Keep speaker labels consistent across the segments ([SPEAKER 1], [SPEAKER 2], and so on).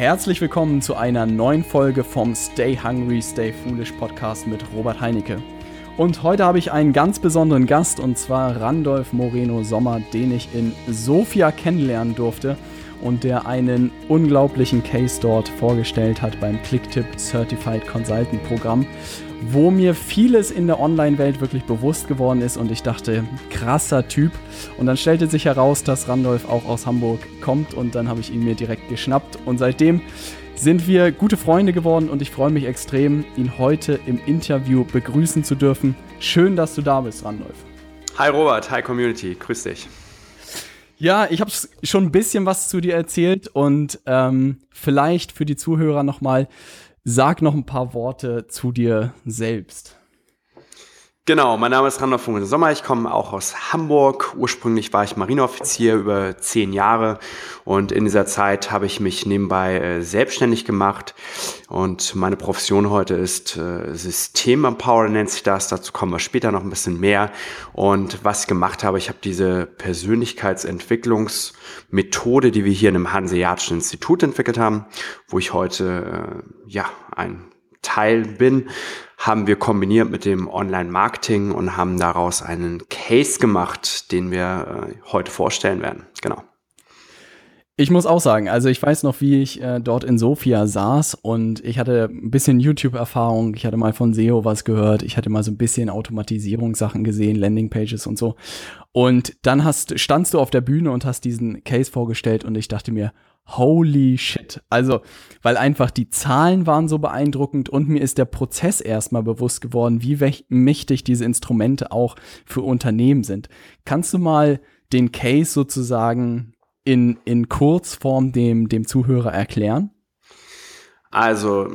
[SPEAKER 1] Herzlich willkommen zu einer neuen Folge vom Stay Hungry, Stay Foolish Podcast mit Robert Heinecke. Und heute habe ich einen ganz besonderen Gast und zwar Randolph Moreno Sommer, den ich in Sofia kennenlernen durfte und der einen unglaublichen Case dort vorgestellt hat beim Clicktip Certified Consultant Programm wo mir vieles in der Online-Welt wirklich bewusst geworden ist und ich dachte, krasser Typ. Und dann stellte sich heraus, dass Randolph auch aus Hamburg kommt und dann habe ich ihn mir direkt geschnappt und seitdem sind wir gute Freunde geworden und ich freue mich extrem, ihn heute im Interview begrüßen zu dürfen. Schön, dass du da bist, Randolph.
[SPEAKER 2] Hi Robert, hi Community, grüß dich.
[SPEAKER 1] Ja, ich habe schon ein bisschen was zu dir erzählt und ähm, vielleicht für die Zuhörer nochmal, Sag noch ein paar Worte zu dir selbst.
[SPEAKER 2] Genau, mein Name ist Randolph Funkel Sommer, ich komme auch aus Hamburg. Ursprünglich war ich Marineoffizier über zehn Jahre und in dieser Zeit habe ich mich nebenbei äh, selbstständig gemacht. Und meine Profession heute ist äh, System-Empower nennt sich das, dazu kommen wir später noch ein bisschen mehr. Und was ich gemacht habe, ich habe diese Persönlichkeitsentwicklungsmethode, die wir hier in einem Hanseatischen Institut entwickelt haben, wo ich heute äh, ja ein Teil bin, haben wir kombiniert mit dem Online-Marketing und haben daraus einen Case gemacht, den wir äh, heute vorstellen werden. Genau.
[SPEAKER 1] Ich muss auch sagen, also ich weiß noch, wie ich äh, dort in Sofia saß und ich hatte ein bisschen YouTube-Erfahrung, ich hatte mal von SEO was gehört, ich hatte mal so ein bisschen Automatisierungssachen gesehen, Landingpages und so. Und dann hast, standst du auf der Bühne und hast diesen Case vorgestellt und ich dachte mir, holy shit. Also, weil einfach die Zahlen waren so beeindruckend und mir ist der Prozess erstmal bewusst geworden, wie mächtig diese Instrumente auch für Unternehmen sind. Kannst du mal den Case sozusagen in, in Kurzform dem, dem Zuhörer erklären?
[SPEAKER 2] Also,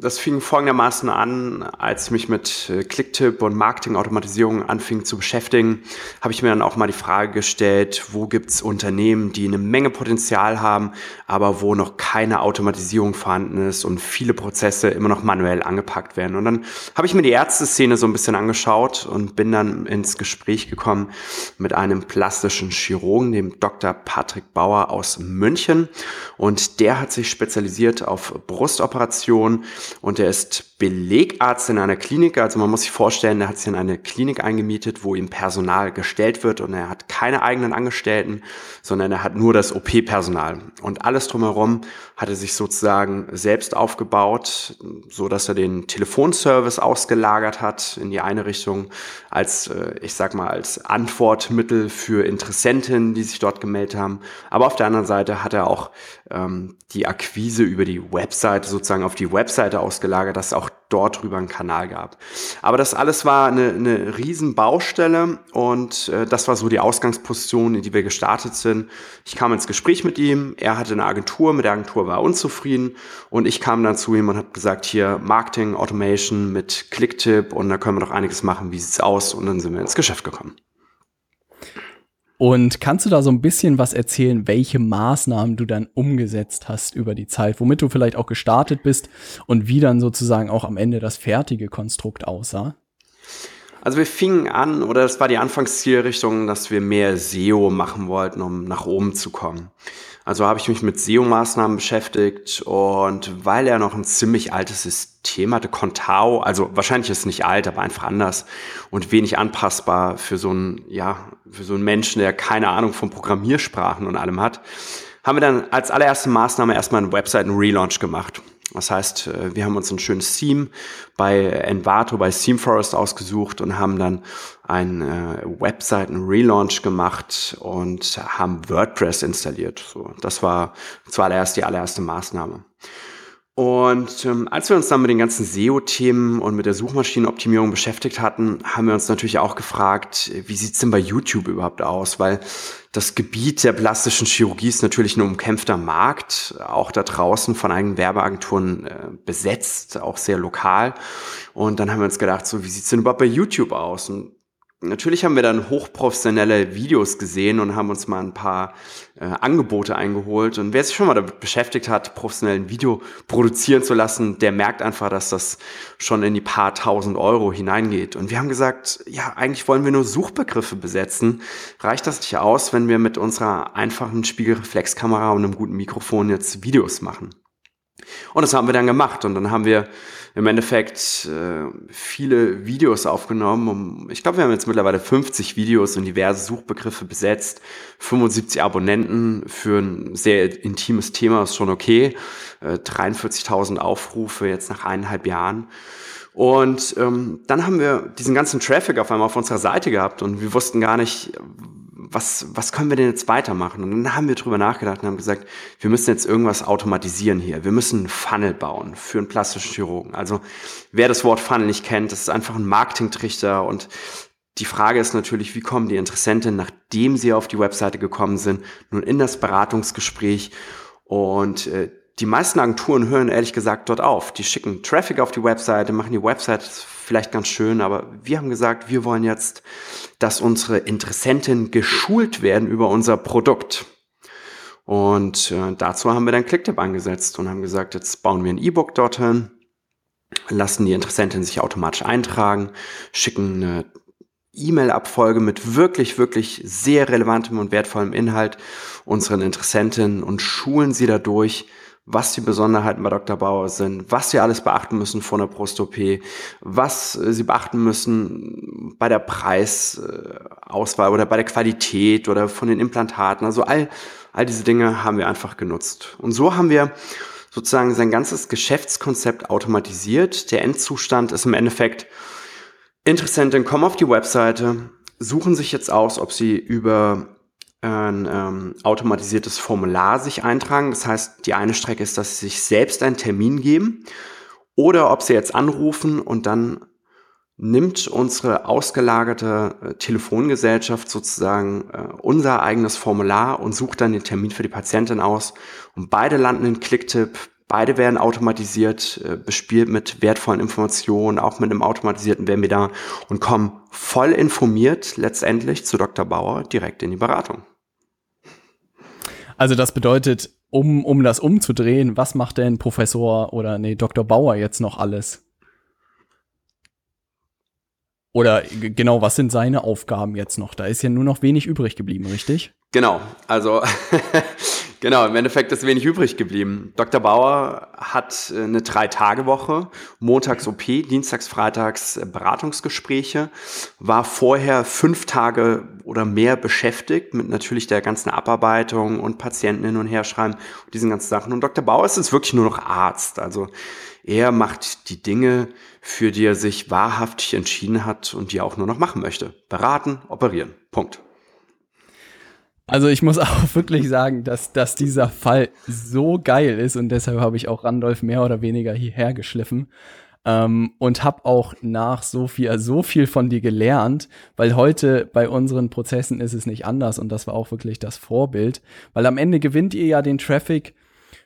[SPEAKER 2] das fing folgendermaßen an, als ich mich mit äh, Clicktip und Marketingautomatisierung anfing zu beschäftigen, habe ich mir dann auch mal die Frage gestellt, wo gibt's Unternehmen, die eine Menge Potenzial haben, aber wo noch keine Automatisierung vorhanden ist und viele Prozesse immer noch manuell angepackt werden. Und dann habe ich mir die Ärzteszene so ein bisschen angeschaut und bin dann ins Gespräch gekommen mit einem plastischen Chirurgen, dem Dr. Patrick Bauer aus München. Und der hat sich spezialisiert auf Brust Brustoperation und er ist Belegarzt in einer Klinik. Also man muss sich vorstellen, er hat sich in eine Klinik eingemietet, wo ihm Personal gestellt wird und er hat keine eigenen Angestellten, sondern er hat nur das OP-Personal. Und alles drumherum hat er sich sozusagen selbst aufgebaut, so dass er den Telefonservice ausgelagert hat in die eine Richtung als, äh, ich sag mal, als Antwortmittel für Interessenten, die sich dort gemeldet haben. Aber auf der anderen Seite hat er auch ähm, die Akquise über die Webseite sozusagen auf die Webseite ausgelagert, dass auch dort drüber einen Kanal gab. Aber das alles war eine, eine riesen Baustelle und äh, das war so die Ausgangsposition, in die wir gestartet sind. Ich kam ins Gespräch mit ihm, er hatte eine Agentur, mit der Agentur war er unzufrieden und ich kam dann zu ihm und habe gesagt, hier Marketing, Automation mit Clicktip und da können wir doch einiges machen, wie sieht's aus? Und dann sind wir ins Geschäft gekommen.
[SPEAKER 1] Und kannst du da so ein bisschen was erzählen, welche Maßnahmen du dann umgesetzt hast über die Zeit, womit du vielleicht auch gestartet bist und wie dann sozusagen auch am Ende das fertige Konstrukt aussah?
[SPEAKER 2] Also wir fingen an, oder das war die Anfangszielrichtung, dass wir mehr SEO machen wollten, um nach oben zu kommen. Also habe ich mich mit SEO-Maßnahmen beschäftigt und weil er noch ein ziemlich altes System hatte, Contao, also wahrscheinlich ist es nicht alt, aber einfach anders und wenig anpassbar für so einen, ja, für so einen Menschen, der keine Ahnung von Programmiersprachen und allem hat, haben wir dann als allererste Maßnahme erstmal einen Webseiten-Relaunch gemacht. Das heißt, äh, wir haben uns ein schönes Theme bei Envato, bei ThemeForest ausgesucht und haben dann einen äh, Webseiten-Relaunch gemacht und haben WordPress installiert. So, das war zuallererst die allererste Maßnahme. Und ähm, als wir uns dann mit den ganzen SEO-Themen und mit der Suchmaschinenoptimierung beschäftigt hatten, haben wir uns natürlich auch gefragt, wie sieht's denn bei YouTube überhaupt aus? Weil das Gebiet der plastischen Chirurgie ist natürlich ein umkämpfter Markt, auch da draußen von eigenen Werbeagenturen äh, besetzt, auch sehr lokal. Und dann haben wir uns gedacht, so wie sieht's denn überhaupt bei YouTube aus? Und Natürlich haben wir dann hochprofessionelle Videos gesehen und haben uns mal ein paar äh, Angebote eingeholt. Und wer sich schon mal damit beschäftigt hat, professionell ein Video produzieren zu lassen, der merkt einfach, dass das schon in die paar tausend Euro hineingeht. Und wir haben gesagt, ja, eigentlich wollen wir nur Suchbegriffe besetzen. Reicht das nicht aus, wenn wir mit unserer einfachen Spiegelreflexkamera und einem guten Mikrofon jetzt Videos machen? Und das haben wir dann gemacht. Und dann haben wir im Endeffekt äh, viele Videos aufgenommen. Um, ich glaube, wir haben jetzt mittlerweile 50 Videos und diverse Suchbegriffe besetzt. 75 Abonnenten für ein sehr intimes Thema ist schon okay. Äh, 43.000 Aufrufe jetzt nach eineinhalb Jahren. Und ähm, dann haben wir diesen ganzen Traffic auf einmal auf unserer Seite gehabt und wir wussten gar nicht, was, was können wir denn jetzt weitermachen? Und dann haben wir drüber nachgedacht und haben gesagt, wir müssen jetzt irgendwas automatisieren hier. Wir müssen einen Funnel bauen für einen plastischen Chirurgen. Also wer das Wort Funnel nicht kennt, das ist einfach ein Marketingtrichter und die Frage ist natürlich, wie kommen die Interessenten, nachdem sie auf die Webseite gekommen sind, nun in das Beratungsgespräch und äh, die meisten Agenturen hören ehrlich gesagt dort auf. Die schicken Traffic auf die Webseite, machen die Website vielleicht ganz schön, aber wir haben gesagt, wir wollen jetzt, dass unsere Interessenten geschult werden über unser Produkt. Und äh, dazu haben wir dann Clicktip angesetzt und haben gesagt, jetzt bauen wir ein E-Book dorthin, lassen die Interessenten sich automatisch eintragen, schicken eine E-Mail-Abfolge mit wirklich, wirklich sehr relevantem und wertvollem Inhalt unseren Interessenten und schulen sie dadurch, was die Besonderheiten bei Dr. Bauer sind, was sie alles beachten müssen vor einer Brust-OP, was äh, sie beachten müssen bei der Preisauswahl oder bei der Qualität oder von den Implantaten. Also all, all diese Dinge haben wir einfach genutzt. Und so haben wir sozusagen sein ganzes Geschäftskonzept automatisiert. Der Endzustand ist im Endeffekt, Interessenten kommen auf die Webseite, suchen sich jetzt aus, ob sie über ein ähm, automatisiertes Formular sich eintragen. Das heißt, die eine Strecke ist, dass sie sich selbst einen Termin geben oder ob sie jetzt anrufen und dann nimmt unsere ausgelagerte äh, Telefongesellschaft sozusagen äh, unser eigenes Formular und sucht dann den Termin für die Patientin aus. Und beide landen in Clicktip, beide werden automatisiert, äh, bespielt mit wertvollen Informationen, auch mit einem automatisierten Webinar und kommen voll informiert letztendlich zu Dr. Bauer direkt in die Beratung.
[SPEAKER 1] Also das bedeutet, um, um das umzudrehen, was macht denn Professor oder nee, Dr. Bauer jetzt noch alles? Oder genau, was sind seine Aufgaben jetzt noch? Da ist ja nur noch wenig übrig geblieben, richtig?
[SPEAKER 2] Genau, also Genau, im Endeffekt ist wenig übrig geblieben. Dr. Bauer hat äh, eine Drei-Tage-Woche, montags OP, dienstags, freitags äh, Beratungsgespräche, war vorher fünf Tage oder mehr beschäftigt mit natürlich der ganzen Abarbeitung und Patienten hin und her schreiben und diesen ganzen Sachen. Und Dr. Bauer ist jetzt wirklich nur noch Arzt. Also er macht die Dinge, für die er sich wahrhaftig entschieden hat und die er auch nur noch machen möchte. Beraten, operieren. Punkt.
[SPEAKER 1] Also ich muss auch wirklich sagen, dass, dass dieser Fall so geil ist und deshalb habe ich auch Randolph mehr oder weniger hierher geschliffen. Ähm, und habe auch nach Sophia so viel von dir gelernt, weil heute bei unseren Prozessen ist es nicht anders und das war auch wirklich das Vorbild, weil am Ende gewinnt ihr ja den Traffic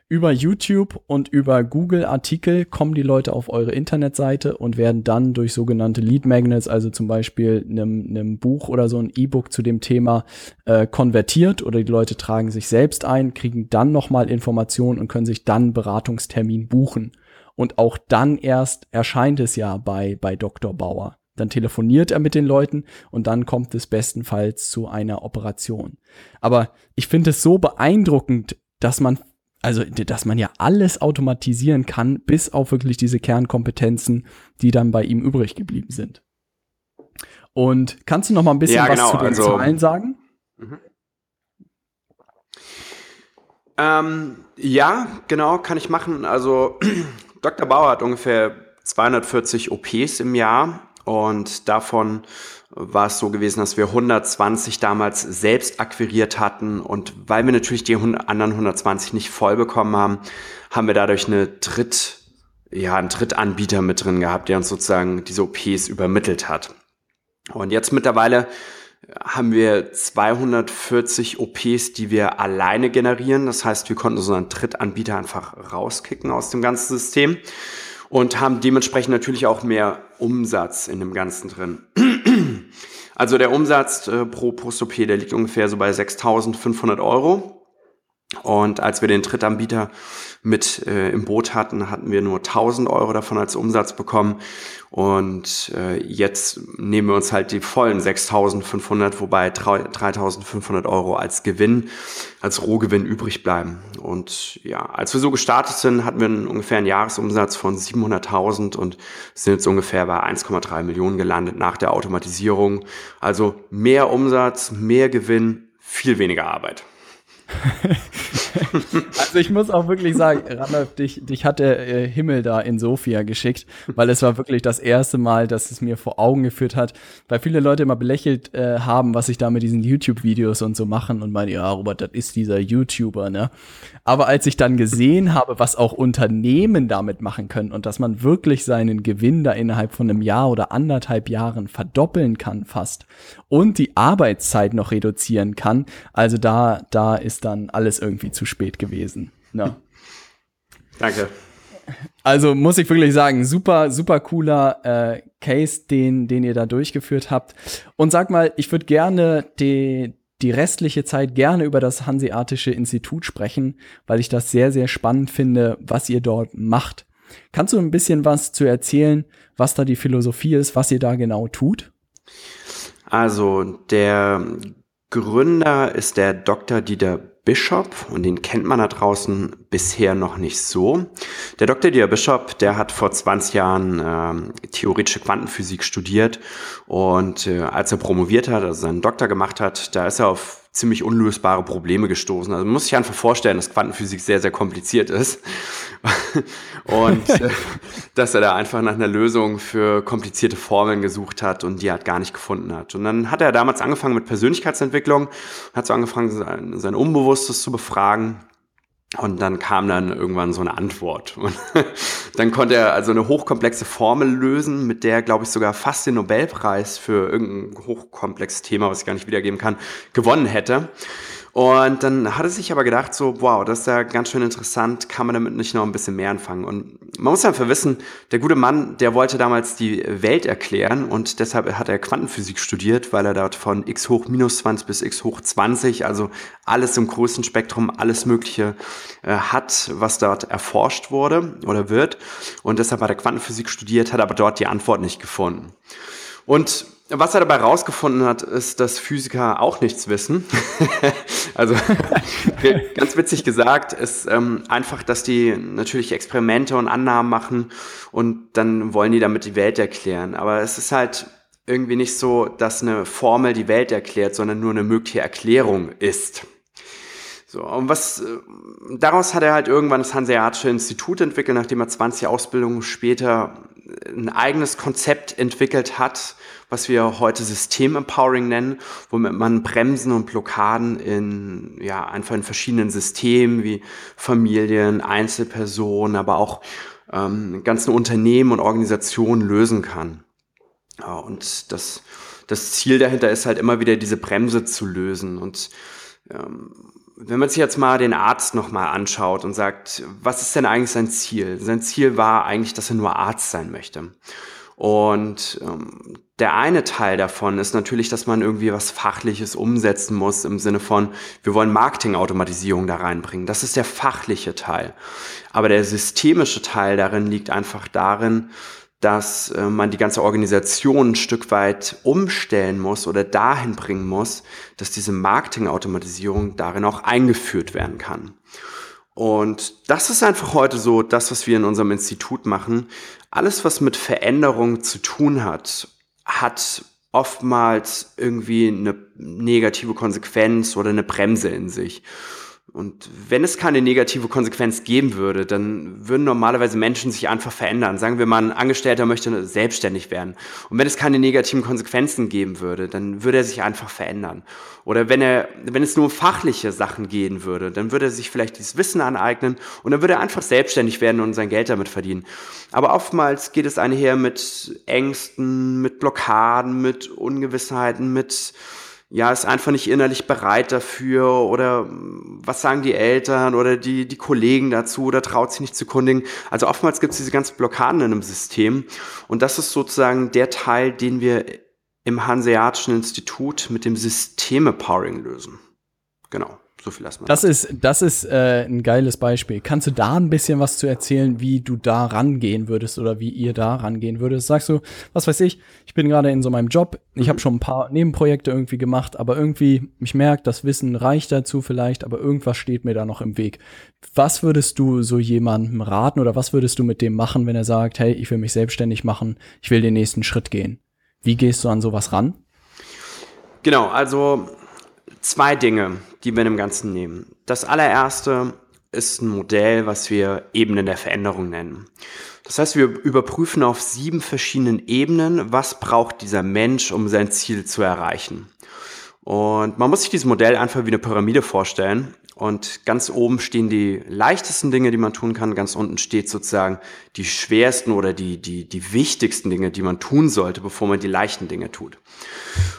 [SPEAKER 1] über YouTube und über Google-Artikel kommen die Leute auf eure Internetseite und werden dann durch sogenannte Lead Magnets, also zum Beispiel einem, einem Buch oder so ein E-Book zu dem Thema äh, konvertiert oder die Leute tragen sich selbst ein, kriegen dann nochmal Informationen und können sich dann Beratungstermin buchen. Und auch dann erst erscheint es ja bei, bei Dr. Bauer. Dann telefoniert er mit den Leuten und dann kommt es bestenfalls zu einer Operation. Aber ich finde es so beeindruckend, dass man also dass man ja alles automatisieren kann, bis auf wirklich diese Kernkompetenzen, die dann bei ihm übrig geblieben sind. Und kannst du noch mal ein bisschen ja, genau, was zu den also, Zahlen sagen? Mhm.
[SPEAKER 2] Ähm, ja, genau, kann ich machen. Also Dr. Bauer hat ungefähr 240 OPs im Jahr und davon war es so gewesen, dass wir 120 damals selbst akquiriert hatten und weil wir natürlich die anderen 120 nicht voll bekommen haben, haben wir dadurch eine Dritt, ja, einen Drittanbieter mit drin gehabt, der uns sozusagen diese OPs übermittelt hat. Und jetzt mittlerweile haben wir 240 OPs, die wir alleine generieren. Das heißt, wir konnten so einen Drittanbieter einfach rauskicken aus dem ganzen System und haben dementsprechend natürlich auch mehr Umsatz in dem Ganzen drin. Also der Umsatz äh, pro Post-OP, der liegt ungefähr so bei 6.500 Euro. Und als wir den Drittanbieter mit äh, im Boot hatten, hatten wir nur 1000 Euro davon als Umsatz bekommen. Und äh, jetzt nehmen wir uns halt die vollen 6500, wobei 3500 Euro als Gewinn, als Rohgewinn übrig bleiben. Und ja, als wir so gestartet sind, hatten wir einen, ungefähr einen Jahresumsatz von 700.000 und sind jetzt ungefähr bei 1,3 Millionen gelandet nach der Automatisierung. Also mehr Umsatz, mehr Gewinn, viel weniger Arbeit.
[SPEAKER 1] also ich muss auch wirklich sagen, Randolph, dich, dich hat der äh, Himmel da in Sofia geschickt, weil es war wirklich das erste Mal, dass es mir vor Augen geführt hat, weil viele Leute immer belächelt äh, haben, was ich da mit diesen YouTube-Videos und so machen und meine, ja, Robert, das ist dieser YouTuber, ne? Aber als ich dann gesehen habe, was auch Unternehmen damit machen können und dass man wirklich seinen Gewinn da innerhalb von einem Jahr oder anderthalb Jahren verdoppeln kann fast und die Arbeitszeit noch reduzieren kann, also da, da ist dann alles irgendwie zu spät gewesen. Ja.
[SPEAKER 2] Danke.
[SPEAKER 1] Also muss ich wirklich sagen, super, super cooler äh, Case, den, den ihr da durchgeführt habt. Und sag mal, ich würde gerne die, die restliche Zeit gerne über das Hanseatische Institut sprechen, weil ich das sehr, sehr spannend finde, was ihr dort macht. Kannst du ein bisschen was zu erzählen, was da die Philosophie ist, was ihr da genau tut?
[SPEAKER 2] Also der Gründer ist der Dr. Dieter Bishop und den kennt man da draußen bisher noch nicht so. Der Dr. Dieter Bishop, der hat vor 20 Jahren ähm, theoretische Quantenphysik studiert und äh, als er promoviert hat, also seinen Doktor gemacht hat, da ist er auf ziemlich unlösbare Probleme gestoßen. Also man muss sich einfach vorstellen, dass Quantenphysik sehr, sehr kompliziert ist und äh, dass er da einfach nach einer Lösung für komplizierte Formeln gesucht hat und die halt gar nicht gefunden hat. Und dann hat er damals angefangen mit Persönlichkeitsentwicklung, hat so angefangen, sein, sein Unbewusstes zu befragen und dann kam dann irgendwann so eine Antwort. Und dann konnte er also eine hochkomplexe Formel lösen, mit der, glaube ich, sogar fast den Nobelpreis für irgendein hochkomplexes Thema, was ich gar nicht wiedergeben kann, gewonnen hätte. Und dann hat er sich aber gedacht, so, wow, das ist ja ganz schön interessant, kann man damit nicht noch ein bisschen mehr anfangen? Und man muss einfach wissen, der gute Mann, der wollte damals die Welt erklären und deshalb hat er Quantenphysik studiert, weil er dort von x hoch minus 20 bis x hoch 20, also alles im größten Spektrum, alles Mögliche äh, hat, was dort erforscht wurde oder wird. Und deshalb hat er Quantenphysik studiert, hat aber dort die Antwort nicht gefunden. Und was er dabei rausgefunden hat, ist, dass Physiker auch nichts wissen. also ganz witzig gesagt, ist ähm, einfach, dass die natürlich Experimente und Annahmen machen und dann wollen die damit die Welt erklären. Aber es ist halt irgendwie nicht so, dass eine Formel die Welt erklärt, sondern nur eine mögliche Erklärung ist. So, und was äh, daraus hat er halt irgendwann das Hanseatische Institut entwickelt, nachdem er 20 Ausbildungen später ein eigenes Konzept entwickelt hat, was wir heute System-Empowering nennen, womit man Bremsen und Blockaden in, ja, einfach in verschiedenen Systemen wie Familien, Einzelpersonen, aber auch ähm, ganzen Unternehmen und Organisationen lösen kann. Ja, und das, das Ziel dahinter ist halt immer wieder diese Bremse zu lösen und ähm, wenn man sich jetzt mal den Arzt nochmal anschaut und sagt, was ist denn eigentlich sein Ziel? Sein Ziel war eigentlich, dass er nur Arzt sein möchte. Und ähm, der eine Teil davon ist natürlich, dass man irgendwie was Fachliches umsetzen muss im Sinne von, wir wollen Marketingautomatisierung da reinbringen. Das ist der fachliche Teil. Aber der systemische Teil darin liegt einfach darin, dass äh, man die ganze Organisation ein Stück weit umstellen muss oder dahin bringen muss, dass diese Marketingautomatisierung darin auch eingeführt werden kann. Und das ist einfach heute so das, was wir in unserem Institut machen. Alles, was mit Veränderung zu tun hat, hat oftmals irgendwie eine negative Konsequenz oder eine Bremse in sich. Und wenn es keine negative Konsequenz geben würde, dann würden normalerweise Menschen sich einfach verändern. Sagen wir mal, ein Angestellter möchte selbstständig werden. Und wenn es keine negativen Konsequenzen geben würde, dann würde er sich einfach verändern. Oder wenn er, wenn es nur um fachliche Sachen gehen würde, dann würde er sich vielleicht dieses Wissen aneignen und dann würde er einfach selbstständig werden und sein Geld damit verdienen. Aber oftmals geht es einher mit Ängsten, mit Blockaden, mit Ungewissheiten, mit ja, ist einfach nicht innerlich bereit dafür oder was sagen die Eltern oder die, die Kollegen dazu oder traut sich nicht zu kundigen. Also oftmals gibt es diese ganzen Blockaden in einem System und das ist sozusagen der Teil, den wir im Hanseatischen Institut mit dem Systeme-Powering lösen. Genau, So viel wir.
[SPEAKER 1] Das ist, das ist äh, ein geiles Beispiel. Kannst du da ein bisschen was zu erzählen, wie du da rangehen würdest oder wie ihr da rangehen würdest? Sagst du, was weiß ich, ich bin gerade in so meinem Job, ich mhm. habe schon ein paar Nebenprojekte irgendwie gemacht, aber irgendwie, ich merke, das Wissen reicht dazu vielleicht, aber irgendwas steht mir da noch im Weg. Was würdest du so jemandem raten oder was würdest du mit dem machen, wenn er sagt, hey, ich will mich selbstständig machen, ich will den nächsten Schritt gehen? Wie gehst du an sowas ran?
[SPEAKER 2] Genau, also zwei Dinge, die wir in dem Ganzen nehmen. Das allererste ist ein Modell, was wir Ebenen der Veränderung nennen. Das heißt, wir überprüfen auf sieben verschiedenen Ebenen, was braucht dieser Mensch, um sein Ziel zu erreichen. Und man muss sich dieses Modell einfach wie eine Pyramide vorstellen. Und ganz oben stehen die leichtesten Dinge, die man tun kann. Ganz unten steht sozusagen die schwersten oder die, die, die wichtigsten Dinge, die man tun sollte, bevor man die leichten Dinge tut.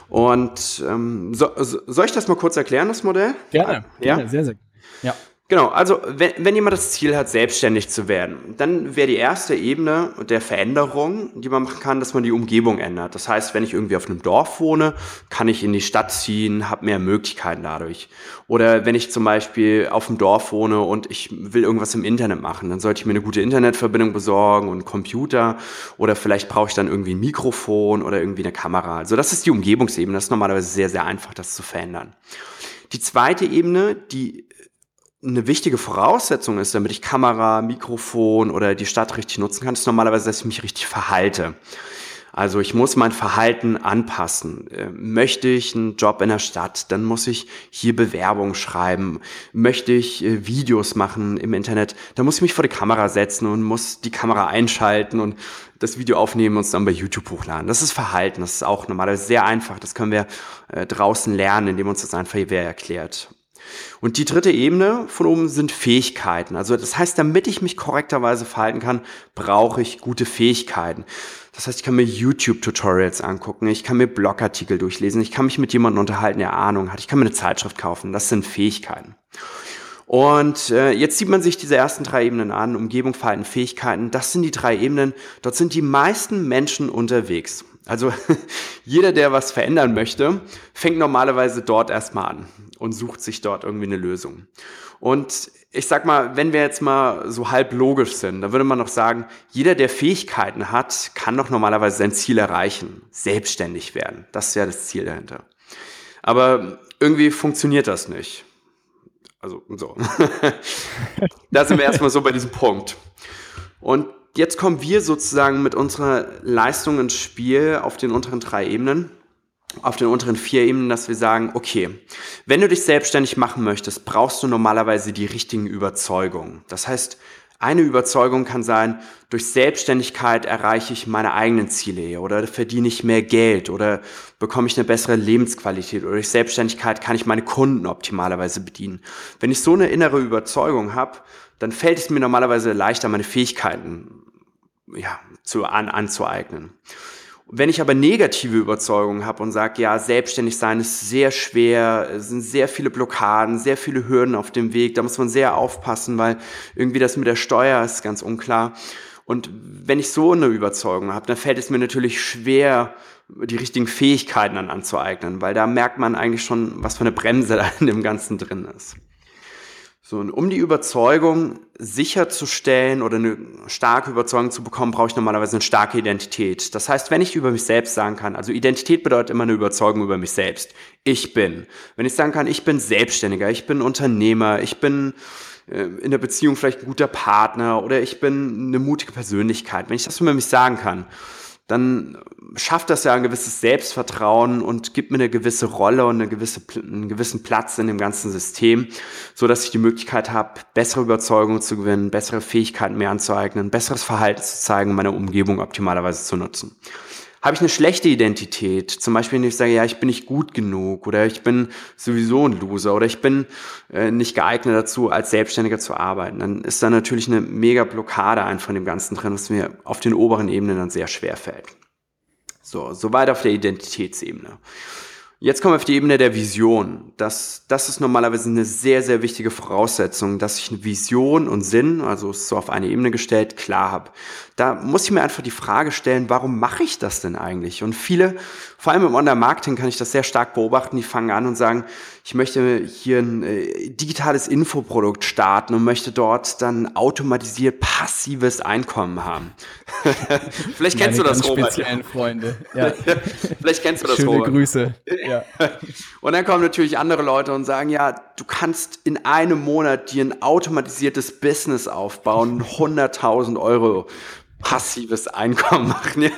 [SPEAKER 2] Und ähm, so, so, soll ich das mal kurz erklären, das Modell?
[SPEAKER 1] Gerne, ja? gerne sehr, sehr.
[SPEAKER 2] Ja. Genau, also wenn, wenn jemand das Ziel hat, selbstständig zu werden, dann wäre die erste Ebene der Veränderung, die man machen kann, dass man die Umgebung ändert. Das heißt, wenn ich irgendwie auf einem Dorf wohne, kann ich in die Stadt ziehen, habe mehr Möglichkeiten dadurch. Oder wenn ich zum Beispiel auf dem Dorf wohne und ich will irgendwas im Internet machen, dann sollte ich mir eine gute Internetverbindung besorgen und einen Computer oder vielleicht brauche ich dann irgendwie ein Mikrofon oder irgendwie eine Kamera. Also das ist die Umgebungsebene. Das ist normalerweise sehr, sehr einfach, das zu verändern. Die zweite Ebene, die eine wichtige Voraussetzung ist, damit ich Kamera, Mikrofon oder die Stadt richtig nutzen kann, ist normalerweise, dass ich mich richtig verhalte. Also ich muss mein Verhalten anpassen. Äh, möchte ich einen Job in der Stadt, dann muss ich hier Bewerbung schreiben. Möchte ich äh, Videos machen im Internet, dann muss ich mich vor die Kamera setzen und muss die Kamera einschalten und das Video aufnehmen und es dann bei YouTube hochladen. Das ist Verhalten, das ist auch normalerweise sehr einfach. Das können wir äh, draußen lernen, indem uns das einfach wer erklärt. Und die dritte Ebene von oben sind Fähigkeiten. Also das heißt, damit ich mich korrekterweise verhalten kann, brauche ich gute Fähigkeiten. Das heißt, ich kann mir YouTube-Tutorials angucken, ich kann mir Blogartikel durchlesen, ich kann mich mit jemandem unterhalten, der Ahnung hat, ich kann mir eine Zeitschrift kaufen. Das sind Fähigkeiten. Und äh, jetzt sieht man sich diese ersten drei Ebenen an, Umgebung, Verhalten, Fähigkeiten. Das sind die drei Ebenen. Dort sind die meisten Menschen unterwegs. Also jeder, der was verändern möchte, fängt normalerweise dort erstmal an und sucht sich dort irgendwie eine Lösung. Und ich sag mal, wenn wir jetzt mal so halb logisch sind, dann würde man noch sagen, jeder, der Fähigkeiten hat, kann doch normalerweise sein Ziel erreichen, selbstständig werden. Das ist ja das Ziel dahinter. Aber irgendwie funktioniert das nicht. Also so. da sind wir erstmal so bei diesem Punkt. Und jetzt kommen wir sozusagen mit unserer Leistung ins Spiel auf den unteren drei Ebenen, auf den unteren vier Ebenen, dass wir sagen, okay, wenn du dich selbstständig machen möchtest, brauchst du normalerweise die richtigen Überzeugungen. Das heißt, eine Überzeugung kann sein, durch Selbstständigkeit erreiche ich meine eigenen Ziele oder verdiene ich mehr Geld oder bekomme ich eine bessere Lebensqualität oder durch Selbstständigkeit kann ich meine Kunden optimalerweise bedienen. Wenn ich so eine innere Überzeugung habe, dann fällt es mir normalerweise leichter, meine Fähigkeiten ja, zu, an, anzueignen. Wenn ich aber negative Überzeugungen habe und sage, ja, selbstständig sein ist sehr schwer, es sind sehr viele Blockaden, sehr viele Hürden auf dem Weg, da muss man sehr aufpassen, weil irgendwie das mit der Steuer ist ganz unklar. Und wenn ich so eine Überzeugung habe, dann fällt es mir natürlich schwer, die richtigen Fähigkeiten dann anzueignen, weil da merkt man eigentlich schon, was für eine Bremse da in dem Ganzen drin ist. So, und um die Überzeugung sicherzustellen oder eine starke Überzeugung zu bekommen, brauche ich normalerweise eine starke Identität. Das heißt, wenn ich über mich selbst sagen kann, also Identität bedeutet immer eine Überzeugung über mich selbst. Ich bin. Wenn ich sagen kann, ich bin Selbstständiger, ich bin Unternehmer, ich bin äh, in der Beziehung vielleicht ein guter Partner oder ich bin eine mutige Persönlichkeit. Wenn ich das über mich sagen kann, dann schafft das ja ein gewisses Selbstvertrauen und gibt mir eine gewisse Rolle und eine gewisse, einen gewissen Platz in dem ganzen System, so dass ich die Möglichkeit habe, bessere Überzeugungen zu gewinnen, bessere Fähigkeiten mehr anzueignen, besseres Verhalten zu zeigen, meine Umgebung optimalerweise zu nutzen. Habe ich eine schlechte Identität, zum Beispiel, wenn ich sage, ja, ich bin nicht gut genug oder ich bin sowieso ein Loser oder ich bin äh, nicht geeignet dazu, als Selbstständiger zu arbeiten, dann ist da natürlich eine mega Blockade ein von dem Ganzen drin, was mir auf den oberen Ebenen dann sehr schwer fällt. So, soweit auf der Identitätsebene. Jetzt kommen wir auf die Ebene der Vision. Das, das ist normalerweise eine sehr, sehr wichtige Voraussetzung, dass ich eine Vision und Sinn, also so auf eine Ebene gestellt, klar habe. Da muss ich mir einfach die Frage stellen, warum mache ich das denn eigentlich? Und viele, vor allem im Online-Marketing kann ich das sehr stark beobachten, die fangen an und sagen, ich möchte hier ein äh, digitales Infoprodukt starten und möchte dort dann automatisiert passives Einkommen haben. Vielleicht kennst Meine du das, Robert.
[SPEAKER 1] speziellen Freunde. Ja.
[SPEAKER 2] Vielleicht kennst du das,
[SPEAKER 1] Schöne
[SPEAKER 2] Robert.
[SPEAKER 1] Grüße. Ja.
[SPEAKER 2] Und dann kommen natürlich andere Leute und sagen, ja, du kannst in einem Monat dir ein automatisiertes Business aufbauen, 100.000 Euro passives Einkommen machen. Ja.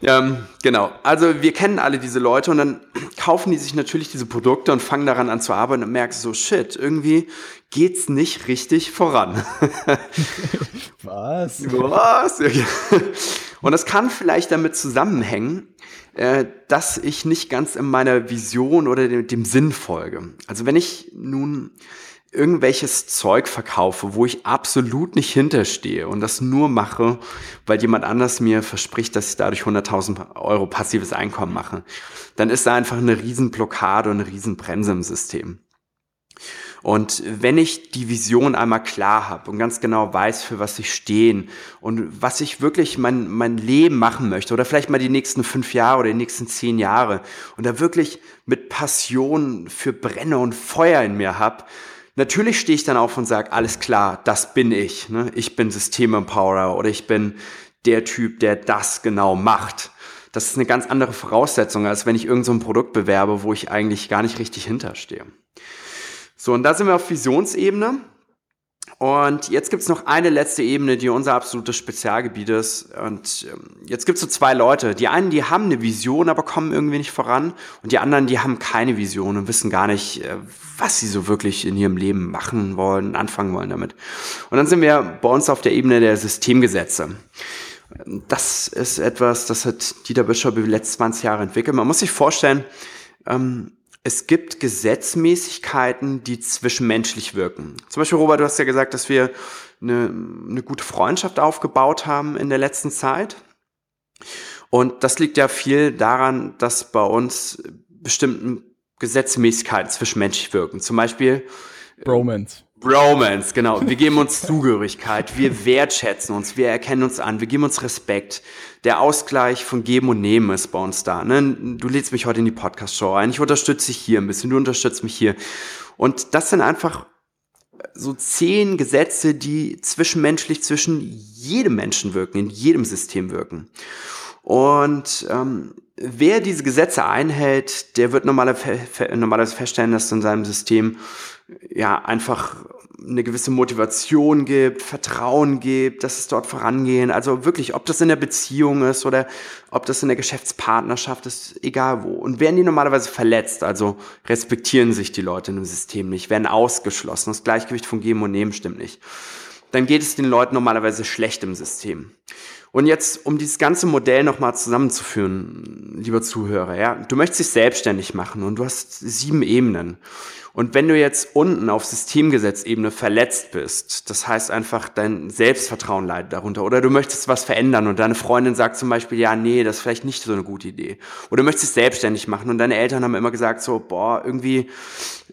[SPEAKER 2] Ähm, genau. Also wir kennen alle diese Leute und dann kaufen die sich natürlich diese Produkte und fangen daran an zu arbeiten und merken so, shit, irgendwie geht's nicht richtig voran.
[SPEAKER 1] Was?
[SPEAKER 2] Was? Und das kann vielleicht damit zusammenhängen, äh, dass ich nicht ganz in meiner Vision oder dem, dem Sinn folge. Also wenn ich nun irgendwelches Zeug verkaufe, wo ich absolut nicht hinterstehe und das nur mache, weil jemand anders mir verspricht, dass ich dadurch 100.000 Euro passives Einkommen mache, dann ist da einfach eine Riesenblockade und eine Riesenbremse im System. Und wenn ich die Vision einmal klar habe und ganz genau weiß, für was ich stehen und was ich wirklich mein, mein Leben machen möchte oder vielleicht mal die nächsten fünf Jahre oder die nächsten zehn Jahre und da wirklich mit Passion für Brenne und Feuer in mir habe, natürlich stehe ich dann auf und sage, alles klar, das bin ich. Ne? Ich bin Systemempowerer oder ich bin der Typ, der das genau macht. Das ist eine ganz andere Voraussetzung, als wenn ich irgendein so Produkt bewerbe, wo ich eigentlich gar nicht richtig hinterstehe. So, und da sind wir auf Visionsebene. Und jetzt gibt es noch eine letzte Ebene, die unser absolutes Spezialgebiet ist. Und ähm, jetzt gibt es so zwei Leute. Die einen, die haben eine Vision, aber kommen irgendwie nicht voran. Und die anderen, die haben keine Vision und wissen gar nicht, äh, was sie so wirklich in ihrem Leben machen wollen, anfangen wollen damit. Und dann sind wir bei uns auf der Ebene der Systemgesetze. Das ist etwas, das hat Dieter Bischof über die letzten 20 Jahre entwickelt. Man muss sich vorstellen, ähm, es gibt Gesetzmäßigkeiten, die zwischenmenschlich wirken. Zum Beispiel, Robert, du hast ja gesagt, dass wir eine, eine gute Freundschaft aufgebaut haben in der letzten Zeit. Und das liegt ja viel daran, dass bei uns bestimmten Gesetzmäßigkeiten zwischenmenschlich wirken. Zum Beispiel
[SPEAKER 1] Bromance.
[SPEAKER 2] Bromance, genau. Wir geben uns Zugehörigkeit, wir wertschätzen uns, wir erkennen uns an, wir geben uns Respekt. Der Ausgleich von Geben und Nehmen ist bei uns da. Ne? Du lädst mich heute in die Podcast-Show ein, ich unterstütze dich hier ein bisschen, du unterstützt mich hier. Und das sind einfach so zehn Gesetze, die zwischenmenschlich zwischen jedem Menschen wirken, in jedem System wirken. Und ähm, wer diese Gesetze einhält, der wird normalerweise feststellen, dass in seinem System ja einfach eine gewisse Motivation gibt, Vertrauen gibt, dass es dort vorangehen. Also wirklich, ob das in der Beziehung ist oder ob das in der Geschäftspartnerschaft ist, egal wo. Und werden die normalerweise verletzt, also respektieren sich die Leute im System nicht, werden ausgeschlossen, das Gleichgewicht von Geben und Nehmen stimmt nicht, dann geht es den Leuten normalerweise schlecht im System. Und jetzt, um dieses ganze Modell nochmal zusammenzuführen, lieber Zuhörer, ja, du möchtest dich selbstständig machen und du hast sieben Ebenen. Und wenn du jetzt unten auf Systemgesetzebene verletzt bist, das heißt einfach, dein Selbstvertrauen leidet darunter, oder du möchtest was verändern und deine Freundin sagt zum Beispiel, ja, nee, das ist vielleicht nicht so eine gute Idee. Oder du möchtest selbstständig machen und deine Eltern haben immer gesagt so, boah, irgendwie,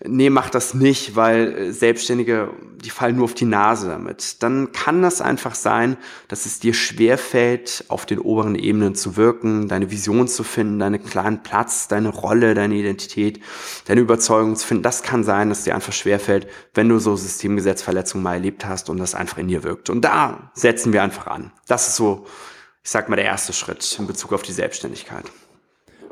[SPEAKER 2] nee, mach das nicht, weil äh, Selbstständige, die fallen nur auf die Nase damit. Dann kann das einfach sein, dass es dir schwerfällt, auf den oberen Ebenen zu wirken, deine Vision zu finden, deinen klaren Platz, deine Rolle, deine Identität, deine Überzeugung zu finden. Das kann kann sein, dass dir einfach schwerfällt, wenn du so Systemgesetzverletzungen mal erlebt hast und das einfach in dir wirkt. Und da setzen wir einfach an. Das ist so, ich sag mal, der erste Schritt in Bezug auf die Selbstständigkeit.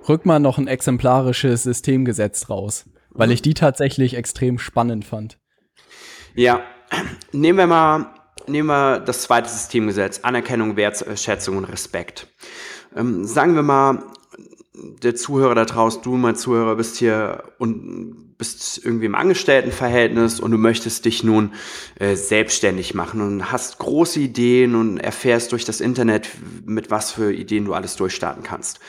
[SPEAKER 1] Rück mal noch ein exemplarisches Systemgesetz raus, weil ich die tatsächlich extrem spannend fand.
[SPEAKER 2] Ja, nehmen wir mal, nehmen wir das zweite Systemgesetz, Anerkennung, Wertschätzung und Respekt. Ähm, sagen wir mal, der Zuhörer da draußen, du mein Zuhörer bist hier und bist irgendwie im Angestelltenverhältnis und du möchtest dich nun äh, selbstständig machen und hast große Ideen und erfährst durch das Internet, mit was für Ideen du alles durchstarten kannst.